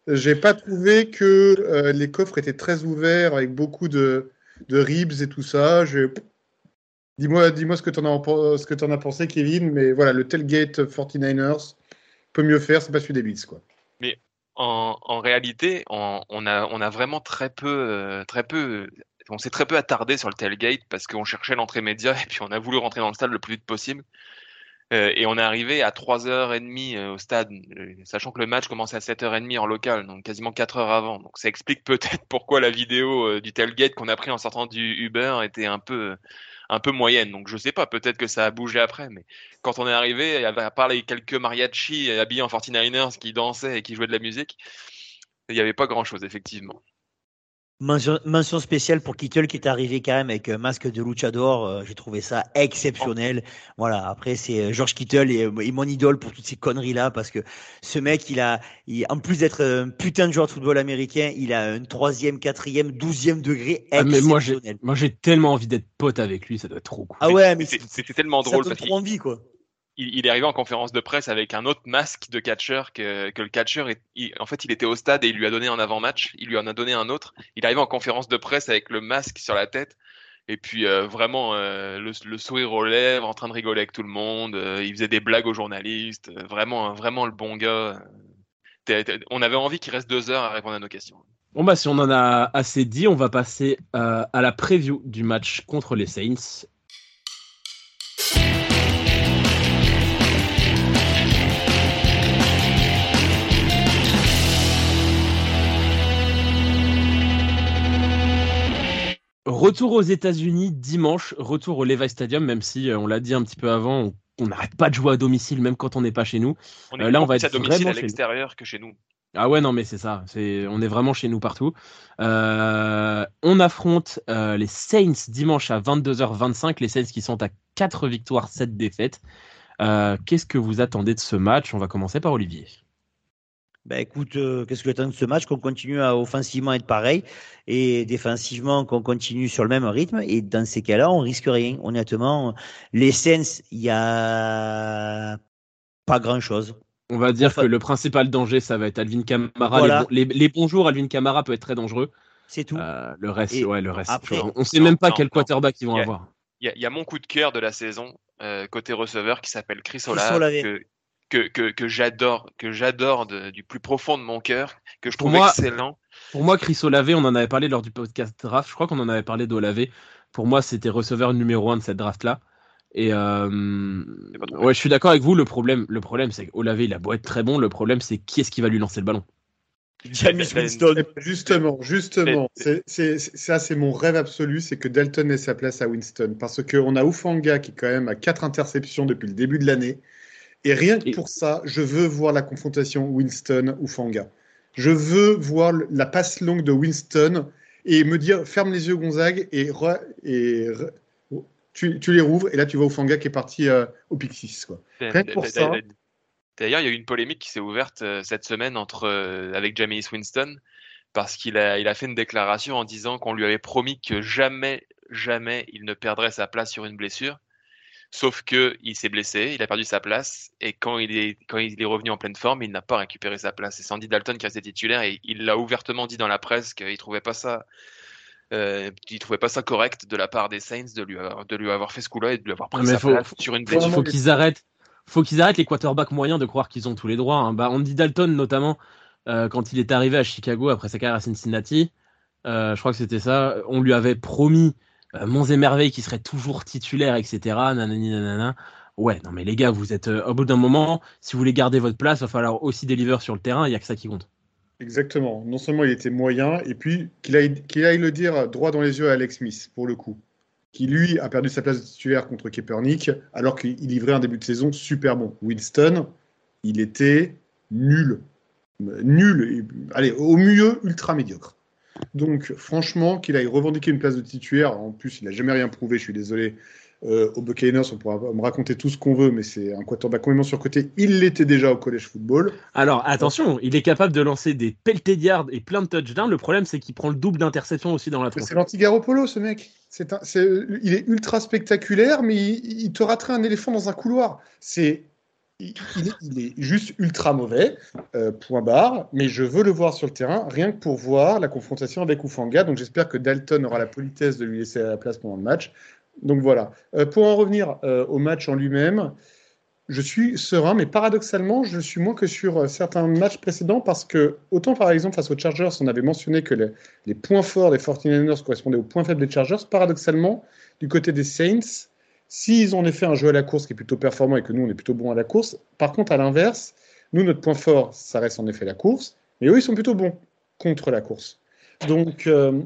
J'ai pas trouvé que euh, les coffres étaient très ouverts avec beaucoup de, ribs et tout ça. Dis-moi dis ce que tu en, as- pensé, Kevin. Mais voilà, le tailgate 49ers peut mieux faire, c'est pas celui des Bills, quoi. En, en réalité, on, a, vraiment très peu, euh, très peu, on s'est très peu attardé sur le tailgate parce qu'on cherchait l'entrée média et puis on a voulu rentrer dans le stade le plus vite possible. Euh, et on est arrivé à 3h30 euh, au stade, sachant que le match commençait à 7h30 en local, donc quasiment 4 heures avant. Donc ça explique peut-être pourquoi la vidéo du tailgate qu'on a pris en sortant du Uber était un peu, un peu moyenne. Donc je sais pas, peut-être que ça a bougé après, mais quand on est arrivé, il y avait à part les quelques mariachis habillés en 49ers qui dansaient et qui jouaient de la musique, il n'y avait pas grand-chose, effectivement. Mention, mention spéciale pour Kittle qui est arrivé quand même avec un masque de luchador. euh, J'ai trouvé ça exceptionnel. Voilà. Après, c'est euh, George Kittle et, et mon idole pour toutes ces conneries là parce que ce mec, il a, il- en plus d'être un putain de joueur de football américain, il a un troisième, quatrième, douzième degré Ah, mais moi, j'ai, exceptionnel. moi, j'ai tellement envie d'être pote avec lui, ça doit être trop cool. Ah ouais, mais C'était c'est- tellement ça drôle donne parce trop envie quoi. Il, est arrivé en conférence de presse avec un autre masque de catcheur que, que le catcheur. en fait, il était au stade et il lui a donné un avant-match. Il lui en a donné un autre. Il est arrivé en conférence de presse avec le masque sur la tête. Et puis euh, vraiment euh, le, sourire aux lèvres, en train de rigoler avec tout le monde. euh, il faisait des blagues aux journalistes. vraiment, vraiment le bon gars. On avait envie qu'il reste deux heures à répondre à nos questions. Bon, bah, si on en a assez dit, on va passer à la preview du match contre les Saints. Retour aux États-Unis dimanche, retour au Levi Stadium, même si euh, on l'a dit un petit peu avant, on- n'arrête pas de jouer à domicile, même quand on n'est pas chez nous. On est Euh, là, on va à être domicile vraiment à nous. l'extérieur que chez nous. Ah ouais, non, mais c'est ça. C'est, on est vraiment chez nous partout. Euh, on affronte euh, les Saints dimanche à 22h25. Les Saints qui sont à 4 victoires, 7 défaites. Euh, qu'est-ce que vous attendez de ce match? On va commencer par Olivier. Ben écoute, euh, qu'est-ce que j'attends de ce match Qu'on continue à offensivement être pareil et défensivement qu'on continue sur le même rythme. Et dans ces cas-là, on risque rien. Honnêtement, les Saints, il y a pas grand-chose. On va dire Enfin- que le principal danger, ça va être Alvin Kamara. Voilà. Les, bons, les- les bons jours, Alvin Kamara peut être très dangereux. C'est tout. Euh, le reste, Et ouais, le reste. après- on sait Non, même pas non, quel non. quarterback ils vont Yeah. avoir. Il y, a- il y a mon coup de cœur de la saison euh, côté receveur qui s'appelle Chris Olave. que, que, que, que j'adore, que j'adore de- du plus profond de mon cœur, que je Pour trouve moi- excellent. Pour moi, Chris Olave, on en avait parlé lors du podcast draft. Je crois qu'on en avait parlé d'Olave. Pour moi, c'était receveur numéro un de cette draft-là. Et euh, ouais, je suis d'accord avec vous. Le problème, le problème, c'est qu'Olave, il a beau être très bon. Le problème, c'est qui est-ce qui va lui lancer le ballon? James Winston. Justement, justement, c'est, c'est- c'est- ça c'est mon rêve absolu, c'est que Dalton ait sa place à Winston. Parce qu'on a Ufanga qui quand même a quatre interceptions depuis le début de l'année. Et rien que pour ça, je veux voir la confrontation Winston-Ufanga. Je veux voir la passe longue de Winston et me dire ferme les yeux Gonzague et, re- et re- tu les rouvres et là tu vois Ufanga qui est parti au Pixis. Quoi. pour ça. D'ailleurs, il y a eu une polémique qui s'est ouverte cette semaine entre, avec Jamie Winston parce qu'il a, il a fait une déclaration en disant qu'on lui avait promis que jamais, jamais il ne perdrait sa place sur une blessure. Sauf que il s'est blessé, il a perdu sa place, et quand il est, quand il est revenu en pleine forme, il n'a pas récupéré sa place. C'est Sandy Dalton qui resté titulaire, et il l'a ouvertement dit dans la presse qu'il trouvait pas ça, euh, il trouvait pas ça correct de la part des Saints de lui avoir, de lui avoir fait ce coup-là et de lui avoir pris sa place sur une blessure. Il faut qu'ils arrêtent, faut qu'ils arrêtent les quarterbacks moyens de croire qu'ils ont tous les droits. Hein. Bah, Andy Dalton notamment, euh, quand il est arrivé à Chicago après sa carrière à Cincinnati, euh, je crois que c'était ça, on lui avait promis euh, Monts et Merveilles qui serait toujours titulaire, etc. Nanani, nanana. Ouais, non mais les gars, vous êtes euh, au bout d'un moment, si vous voulez garder votre place, il va falloir aussi deliver sur le terrain, il n'y a que ça qui compte. Exactement. Non seulement il était moyen, et puis qu'il aille, qu'il aille le dire droit dans les yeux à Alex Smith, pour le coup, qui lui a perdu sa place de titulaire contre Kaepernick, alors qu'il livrait un début de saison super bon. Winston, il était nul. Nul, allez, au mieux ultra médiocre. Donc, franchement, qu'il aille revendiquer une place de titulaire, en plus, il n'a jamais rien prouvé, je suis désolé. Euh, au Buccaneers, on pourra me raconter tout ce qu'on veut, mais c'est un quarterback complètement surcoté. Il l'était déjà au college football. Alors, attention, il est capable de lancer des pelletés de yards et plein de touchdowns. Le problème, c'est qu'il prend le double d'interceptions aussi dans la tronche. C'est l'anti-Garoppolo, ce mec. C'est il est ultra spectaculaire, mais il, il te raterait un éléphant dans un couloir. C'est il, est, juste ultra mauvais, euh, point barre, mais je veux le voir sur le terrain, rien que pour voir la confrontation avec Ufanga. Donc j'espère que Dalton aura la politesse de lui laisser la place pendant le match. Donc voilà. Euh, pour en revenir euh, au match en lui-même, je suis serein, mais paradoxalement, je suis moins que sur certains matchs précédents parce que, autant par exemple face aux Chargers, on avait mentionné que les, les points forts des 49ers correspondaient aux points faibles des Chargers, paradoxalement, du côté des Saints, S'ils ont en effet un jeu à la course qui est plutôt performant et que nous, on est plutôt bon à la course, par contre, à l'inverse, nous, notre point fort, ça reste en effet la course, mais eux, ils sont plutôt bons contre la course. Donc, euh,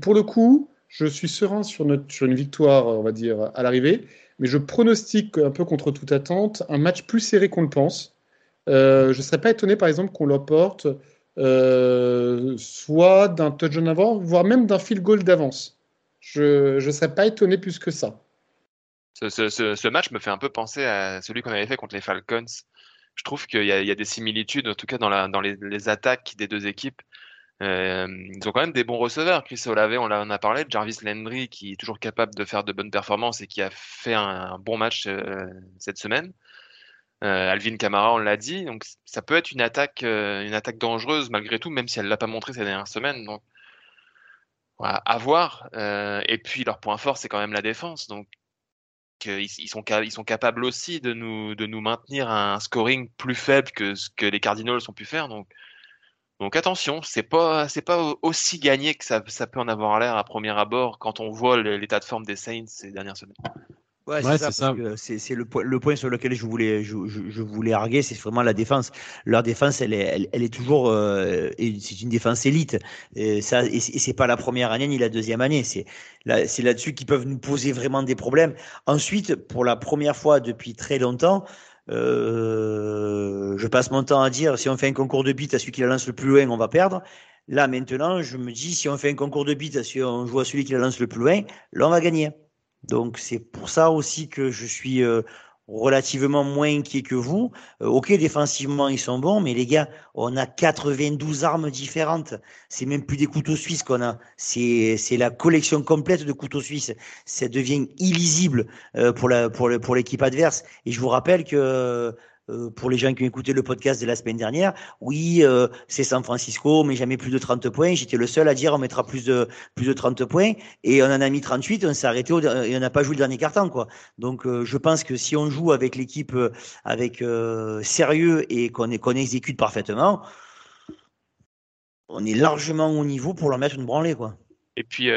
pour le coup, je suis serein sur, notre, sur une victoire, on va dire, à l'arrivée, mais je pronostique un peu contre toute attente un match plus serré qu'on le pense. Euh, je ne serais pas étonné, par exemple, qu'on l'emporte euh, soit d'un touchdown avant, voire même d'un field goal d'avance. Je ne serais pas étonné plus que ça. Ce, match me fait un peu penser à celui qu'on avait fait contre les Falcons. Je trouve qu'il y, a des similitudes, en tout cas dans, les, attaques des deux équipes. Euh, ils ont quand même des bons receveurs. Chris Olave, on, en a parlé. Jarvis Landry, qui est toujours capable de faire de bonnes performances et qui a fait un, bon match euh, cette semaine. Euh, Alvin Kamara, on l'a dit. Donc ça peut être une attaque, une attaque dangereuse malgré tout, même si elle l'a pas montré ces dernières semaines. Donc à voir. et puis leur point fort, c'est quand même la défense. Donc ils, sont, capables aussi de nous, maintenir un scoring plus faible que ce que les Cardinals ont pu faire. Donc, attention, c'est pas pas aussi gagné que ça, ça peut en avoir l'air à premier abord quand on voit l'état de forme des Saints ces dernières semaines. Ouais, c'est ça. C'est le, le, point sur lequel je voulais, je, je, voulais arguer, c'est vraiment la défense. Leur défense, elle est, elle, est toujours, euh, c'est une défense élite. Et ça, et c'est pas la première année ni la deuxième année. C'est là, c'est là-dessus qu'ils peuvent nous poser vraiment des problèmes. Ensuite, pour la première fois depuis très longtemps, euh, je passe mon temps à dire si on fait un concours de bits à celui qui la lance le plus loin, on va perdre. Là, maintenant, je me dis si on fait un concours de bits à celui on joue à celui qui la lance le plus loin, là, on va gagner. Donc c'est pour ça aussi que je suis euh, relativement moins inquiet que vous. Euh, ok, défensivement ils sont bons, mais les gars, on a 92 armes différentes. C'est même plus des couteaux suisses qu'on a. C'est c'est la collection complète de couteaux suisses. Ça devient illisible euh, pour la pour pour l'équipe adverse. Et je vous rappelle que euh, pour les gens qui ont écouté le podcast de la semaine dernière, oui, euh, c'est San Francisco, mais jamais plus de 30 points. J'étais le seul à dire on mettra plus de plus de 30 points et on en a mis 38, on s'est arrêté et on n'a pas joué le dernier carton quoi. Donc euh, je pense que si on joue avec l'équipe avec sérieux et qu'on exécute parfaitement, on est largement au niveau pour leur mettre une branlée quoi. Et puis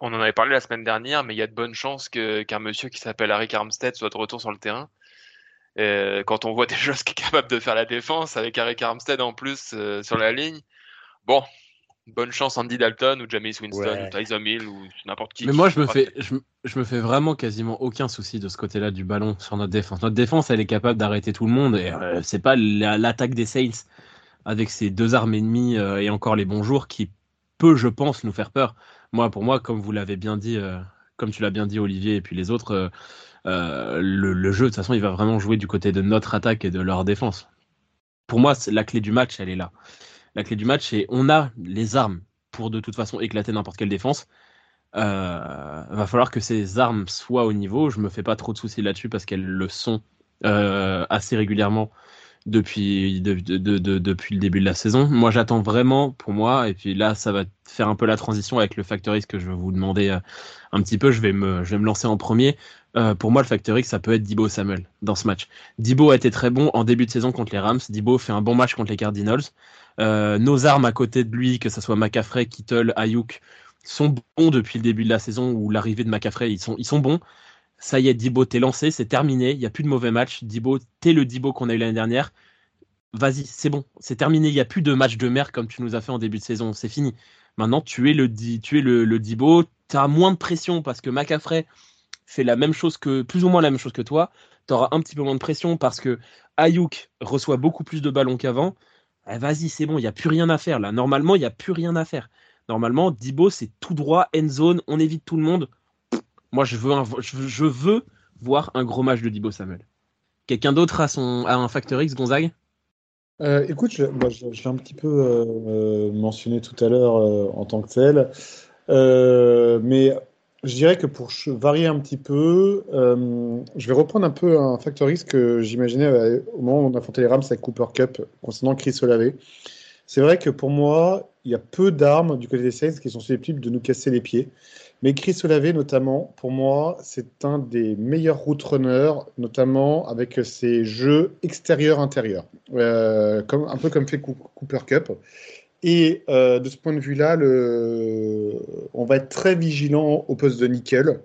on en avait parlé la semaine dernière, mais il y a de bonnes chances qu'un monsieur qui s'appelle Harry Armstead soit de retour sur le terrain. Euh, quand on voit déjà ce qui est capable de faire la défense avec Eric Armstead en plus euh, sur la ligne, bon, bonne chance Andy Dalton ou James Winston ou Tyson Hill ou n'importe qui. Mais moi, je me, fais, je, me fais vraiment quasiment aucun souci de ce côté-là du ballon sur notre défense. Notre défense, elle est capable d'arrêter tout le monde et euh, c'est pas l'attaque des Saints avec ses deux armes ennemies et encore les bons jours qui peut, je pense, nous faire peur. Moi, pour moi, comme vous l'avez bien dit comme tu l'as bien dit Olivier et puis les autres, le, jeu de toute façon il va vraiment jouer du côté de notre attaque et de leur défense. Pour moi, la clé du match, elle est là. La clé du match, c'est on a les armes pour de toute façon éclater n'importe quelle défense. Euh, va falloir que ces armes soient au niveau. Je me fais pas trop de soucis là-dessus parce qu'elles le sont euh, assez régulièrement depuis, depuis le début de la saison. Moi, j'attends vraiment pour moi, et puis là, ça va faire un peu la transition avec le Factor X que je vais vous demander euh, un petit peu. Je vais me, je vais me lancer en premier. Euh, pour moi, le Factor X, ça peut être Dibo Samuel dans ce match. Dibo a été très bon en début de saison contre les Rams. Dibo fait un bon match contre les Cardinals. Euh, nos armes à côté de lui, que ce soit McCaffrey, Kittle, Ayuk, sont bons depuis le début de la saison ou l'arrivée de McCaffrey, ils sont, ils sont bons. Ça y est, Dibo, t'es lancé, c'est terminé, il n'y a plus de mauvais match. Dibo, t'es le Dibo qu'on a eu l'année dernière. Vas-y, c'est bon, c'est terminé, il n'y a plus de match de mer comme tu nous as fait en début de saison, c'est fini. Maintenant, tu es le, tu es moins de pression parce que McCaffrey fait la même chose que, plus ou moins la même chose que toi. Tu auras un petit peu moins de pression parce que Ayuk reçoit beaucoup plus de ballons qu'avant. Eh, vas-y, c'est bon, il n'y a plus rien à faire là. Normalement, il n'y a plus rien à faire. Normalement, Dibo, c'est tout droit, end zone, on évite tout le monde. Moi, je veux, je, veux voir un gros match de Dibo Samuel. Quelqu'un d'autre a, a un Factor X, Gonzague? Euh, Écoute, je, l'ai un petit peu euh, euh, mentionné tout à l'heure en tant que tel. mais je dirais que pour varier un petit peu, euh, je vais reprendre un peu un factor X que j'imaginais euh, au moment où on affrontait les Rams avec Cooper Cup concernant Chris Olave. C'est vrai que pour moi, il y a peu d'armes du côté des Saints qui sont susceptibles de nous casser les pieds. Mais Chris Olave, notamment, pour moi, c'est un des meilleurs route runners, notamment avec ses jeux extérieurs-intérieurs, euh, un peu comme fait Cooper Cup. Et euh, de ce point de vue-là, on va être très vigilant au poste de nickel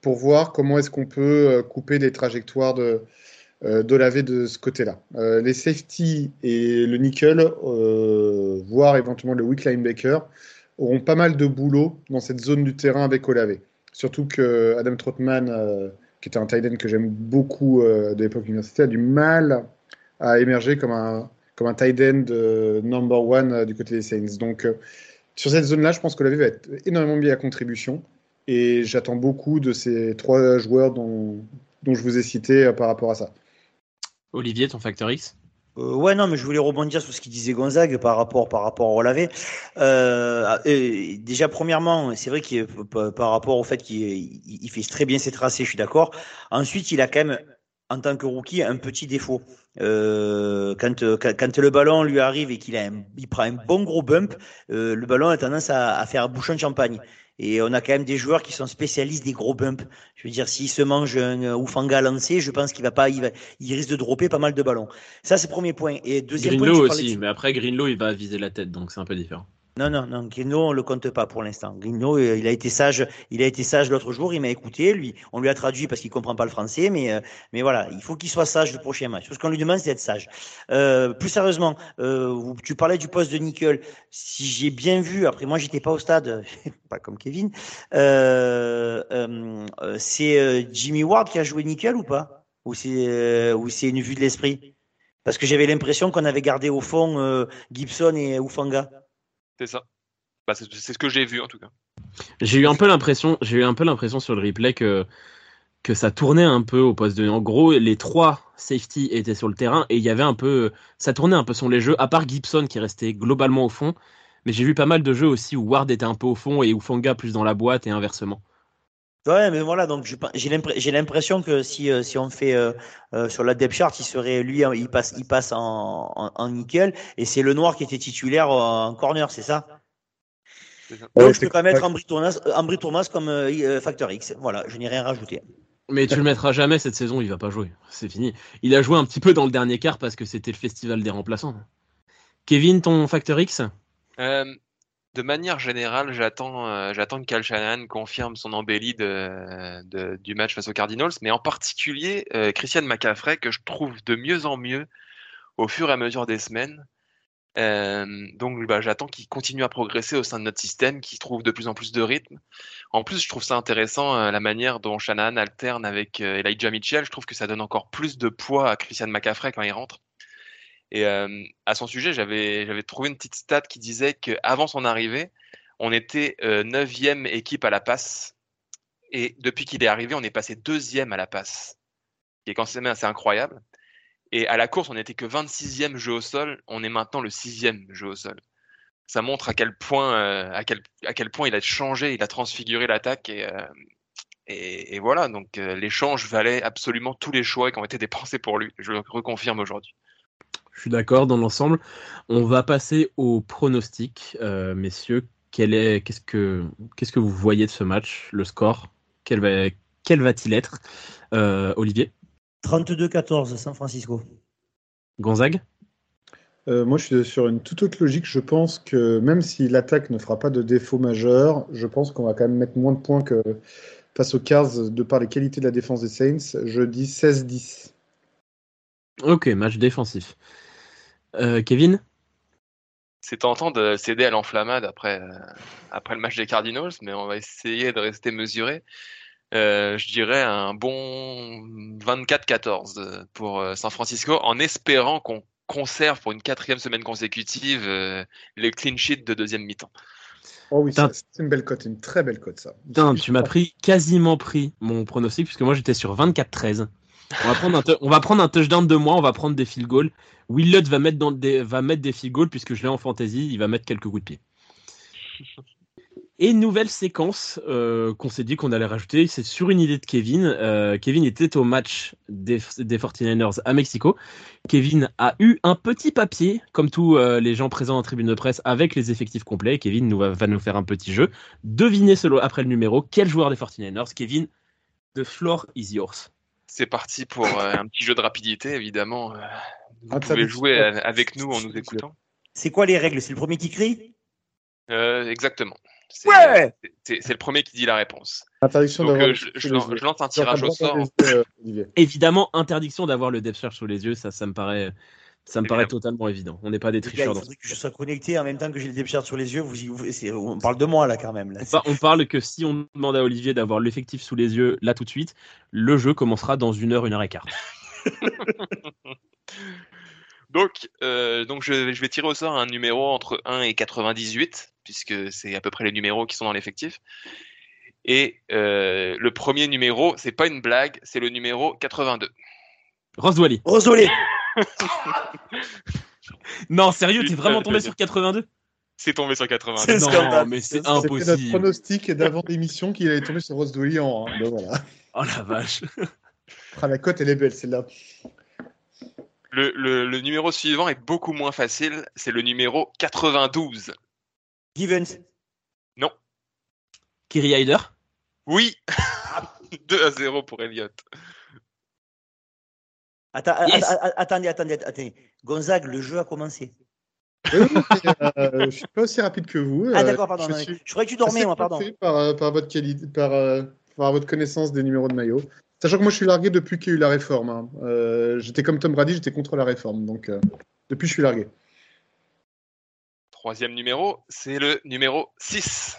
pour voir comment est-ce qu'on peut euh, couper les trajectoires de, euh, de laver de ce côté-là. Les safety et le nickel, voire éventuellement le weak linebacker, auront pas mal de boulot dans cette zone du terrain avec Olavé. Surtout que Adam Trotman, euh, qui était un tight end que j'aime beaucoup de l'époque universitaire, a du mal à émerger comme un, comme un tight end euh, number one euh, du côté des Saints. Donc, euh, sur cette zone-là, je pense que la va être énormément mis à contribution. Et j'attends beaucoup de ces trois joueurs dont, dont je vous ai cité par rapport à ça. Olivier, ton facteur X? Ouais, non, mais je voulais rebondir sur ce qu'il disait Gonzague par rapport par rapport au Lavé. Euh, déjà, premièrement, c'est vrai qu'il par rapport au fait qu'il fait très bien ses tracés, je suis d'accord. Ensuite, il a quand même en tant que rookie un petit défaut. Euh, quand, quand, le ballon lui arrive et qu'il a il prend un bon gros bump, euh, le ballon a tendance à, à, faire bouchon de champagne. Et on a quand même des joueurs qui sont spécialistes des gros bumps. Je veux dire, s'il se mange un Oufanga lancé, je pense qu'il va pas, il, va, il risque de dropper pas mal de ballons. Ça, c'est premier point. Et deuxième Greenlow point. aussi, mais après Greenlow, il va viser la tête, donc c'est un peu différent. Non, non, non, Grino, on le compte pas pour l'instant. Grino, euh, il a été sage, il a été sage l'autre jour, il m'a écouté, lui, on lui a traduit parce qu'il comprend pas le français, mais, euh, mais voilà, il faut qu'il soit sage le prochain match. Ce qu'on lui demande, c'est d'être sage. Euh, plus sérieusement, euh, tu parlais du poste de Nickel. Si j'ai bien vu, après moi, j'étais pas au stade, pas comme Kevin, euh, c'est Jimmy Ward qui a joué Nickel ou pas? Ou c'est, ou c'est une vue de l'esprit? Parce que j'avais l'impression qu'on avait gardé au fond Gibson et Ufanga. C'est ça. Bah, c'est ce que j'ai vu en tout cas. J'ai eu un peu l'impression, j'ai eu un peu l'impression sur le replay que que ça tournait un peu au poste de. En gros, les trois safety étaient sur le terrain et il y avait un peu, ça tournait un peu sur les jeux. À part Gibson qui restait globalement au fond, mais j'ai vu pas mal de jeux aussi où Ward était un peu au fond et Ufanga plus dans la boîte et inversement. Ouais, mais voilà, donc j'ai l'impression que si, euh, si on fait euh, euh, sur la depth chart, il serait lui, il passe, il passe en, en, en nickel, et c'est le noir qui était titulaire en corner, c'est ça, Donc je peux pas mettre Ambry Thomas, Ambry Thomas comme facteur X. Voilà, je n'ai rien rajouté. Mais tu le mettras jamais cette saison, il va pas jouer, c'est fini. Il a joué un petit peu dans le dernier quart parce que c'était le festival des remplaçants. Kevin, ton facteur X? De manière générale, j'attends, euh, j'attends que Cal Shanahan confirme son embellie du match face aux Cardinals, mais en particulier euh, Christian McCaffrey, que je trouve de mieux en mieux au fur et à mesure des semaines. Euh, donc bah, j'attends qu'il continue à progresser au sein de notre système, qu'il trouve de plus en plus de rythme. En plus, je trouve ça intéressant la manière dont Shanahan alterne avec Elijah Mitchell. Je trouve que ça donne encore plus de poids à Christian McCaffrey quand il rentre. Et euh, à son sujet, j'avais trouvé une petite stat qui disait qu'avant son arrivée, on était euh, neuvième équipe à la passe Et depuis qu'il est arrivé, on est passé deuxième à la passe, qui est quand même assez incroyable. Et à la course, on n'était que 26e jeu au sol. On est maintenant le sixième jeu au sol. Ça montre à quel point, euh, à quel, point il a changé, il a transfiguré l'attaque et, voilà. Donc euh, l'échange valait absolument tous les choix qui ont été dépensés pour lui. Je le reconfirme aujourd'hui. Je suis d'accord dans l'ensemble. On va passer au pronostic, euh, messieurs. Quel est, qu'est-ce que, qu'est-ce que vous voyez de ce match, le score Quel va, quel va-t-il être, euh, Olivier? 32-14 San Francisco. Gonzague? Euh, Moi, je suis sur une toute autre logique. Je pense que même si l'attaque ne fera pas de défaut majeur, je pense qu'on va quand même mettre moins de points que face aux Cars de par les qualités de la défense des Saints. Je dis 16-10. Ok, match défensif. Euh, Kevin? C'est tentant de céder à l'enflammade après, euh, après le match des Cardinals, mais on va essayer de rester mesuré. Euh, je dirais un bon 24-14 pour euh, San Francisco, en espérant qu'on conserve pour une quatrième semaine consécutive euh, les clean sheets de deuxième mi-temps. Oh oui, c'est une belle cote, une très belle cote ça. Tu m'as pris quasiment pris mon pronostic puisque moi j'étais sur 24-13. On va, prendre un on va prendre un touchdown de moi, on va prendre des field goals. Willot va mettre, des, va mettre des goals puisque je l'ai en fantasy, il va mettre quelques coups de pied. Et nouvelle séquence euh, qu'on s'est dit qu'on allait rajouter, c'est sur une idée de Kevin. Euh, Kevin était au match des, des 49ers à Mexico. Kevin a eu un petit papier, comme tous euh, les gens présents en tribune de presse, avec les effectifs complets. Kevin va, nous faire un petit jeu. Devinez solo après le numéro quel joueur des 49ers. Kevin, the floor is yours. C'est parti pour euh, un petit jeu de rapidité, évidemment. Vous pouvez jouer avec nous en nous écoutant. C'est quoi les règles? C'est le premier qui crie? Euh, Exactement. C'est ouais le premier qui dit la réponse. Interdiction Donc, euh, je, je, lance, je, lance un tirage au sort. Euh, Évidemment, interdiction d'avoir le depth search sous les yeux, ça, ça me paraît, ça me paraît totalement évident. On n'est pas des tricheurs. il faudrait que je sois connecté en même temps que j'ai le depth chart sur les yeux. Vous, vous, on parle de moi là quand même. Là. On, parle que si on demande à Olivier d'avoir l'effectif sous les yeux là tout de suite, le jeu commencera dans une heure, une heure et quart. donc, euh, donc je, je, vais tirer au sort un numéro entre 1 et 98, puisque c'est à peu près les numéros qui sont dans l'effectif. Et euh, le premier numéro, c'est pas une blague, c'est le numéro 82. Roswally. Roswally. non, sérieux, t'es vraiment tombé sur 82 C'est tombé sur 82. Non, mais c'est impossible. C'était notre pronostic d'avant l'émission qu'il allait tomber sur Roswally en. Ben voilà. Oh la vache. Ah, la cote, elle est belle, celle-là. Le, le, le, numéro suivant est beaucoup moins facile. C'est le numéro 92. Givens. Non. Kiri Hyder? Oui. 2 à 0 pour Elliott. Attends, yes. attendez, attendez, attendez. Gonzague, le jeu a commencé. Oui, euh, je suis pas aussi rapide que vous. Ah d'accord, pardon. Je, suis, je croyais que tu dormais, moi, pardon. Par, par, votre qualité, par, euh, par votre connaissance des numéros de maillot. Sachant que moi, je suis largué depuis qu'il y a eu la réforme. Hein. Euh, j'étais comme Tom Brady, j'étais contre la réforme. Donc, euh, depuis, je suis largué. Troisième numéro, c'est le numéro 6.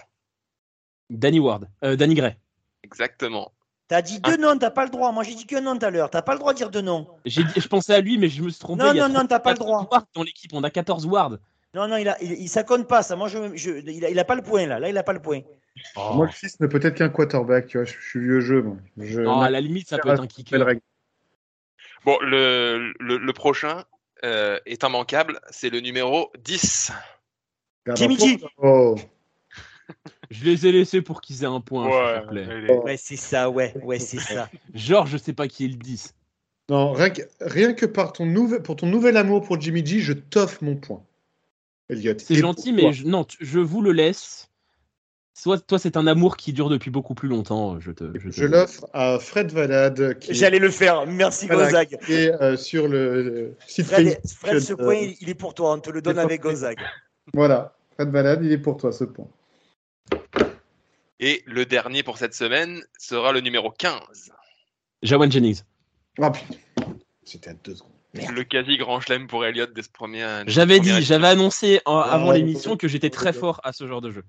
Danny Ward. Euh, Danny Gray. Exactement. T'as dit deux noms, t'as pas le droit. Moi, j'ai dit qu'un nom tout à l'heure. T'as pas le droit de dire deux noms. J'ai dit, je pensais à lui, mais je me suis trompé. Non, non, non, t'as pas le droit. Dans l'équipe, on a 14 Ward. Non, non, il a, il, il, ça compte pas, ça. Moi, je, je, il, a, il a pas le point, là. Là, il a pas le point. Oh. Moi, le 6 n'est peut-être qu'un quarterback, tu vois. Je, je suis vieux jeu, moi. Je, oh, à la limite, ça peut être un kicker. Bon, le, le, le prochain euh, est immanquable. C'est le numéro 10. Jimmy G. Oh. Je les ai laissés pour qu'ils aient un point, ouais, s'il te plaît. Ouais, ouais c'est ça, ouais, ouais, c'est ça. Genre, je sais pas qui est le 10. Non, rien que, rien que par ton nouvel, pour ton nouvel amour pour Jimmy G, je t'offre mon point. Elliot. C'est gentil, mais je, non, je vous le laisse. Soit toi, c'est un amour qui dure depuis beaucoup plus longtemps. Je te. Je, je l'offre à Fred Valade. J'allais le faire. Merci Gonzague. Et euh, sur le site Fred, Fred ce point, euh, il est pour toi. On te le donne avec Gonzague. Voilà, Fred Valade, il est pour toi ce point. Et le dernier pour cette semaine sera le numéro 15. Jawan Jennings. Putain, c'était à deux secondes. Merde. Le quasi grand chelem pour Elliott de ce premier. J'avais dit, j'avais annoncé en, avant ouais, l'émission que j'étais très fort à ce genre de jeu.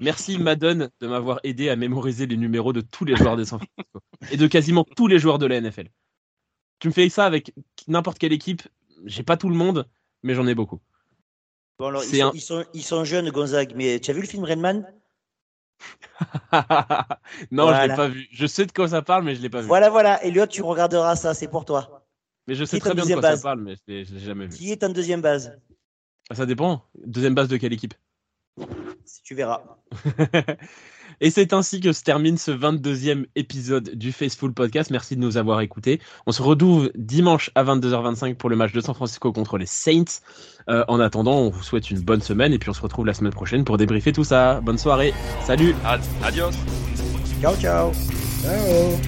Merci Madden de m'avoir aidé à mémoriser les numéros de tous les joueurs des San Francisco et de quasiment tous les joueurs de la NFL. Tu me fais ça avec n'importe quelle équipe, j'ai pas tout le monde, mais j'en ai beaucoup. Bon alors, ils sont, un... ils, sont, ils, sont, jeunes, Gonzague, mais tu as vu le film Redman? non, Voilà. je l'ai pas vu. Je sais de quoi ça parle, mais je l'ai pas vu. Voilà, voilà. Elliot, tu regarderas ça, c'est pour toi. Mais je sais très bien de quoi base ça parle, mais je l'ai jamais vu. Qui est en deuxième base Ah, Ça dépend. Deuxième base de quelle équipe? Si tu verras. Et c'est ainsi que se termine ce 22e épisode du Faceful Podcast. Merci de nous avoir écoutés. On se retrouve dimanche à 22h25 pour le match de San Francisco contre les Saints. Euh, en attendant, on vous souhaite une bonne semaine et puis on se retrouve la semaine prochaine pour débriefer tout ça. Bonne soirée. Salut. Ad- Adios. Ciao, ciao. Ciao.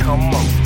Come on.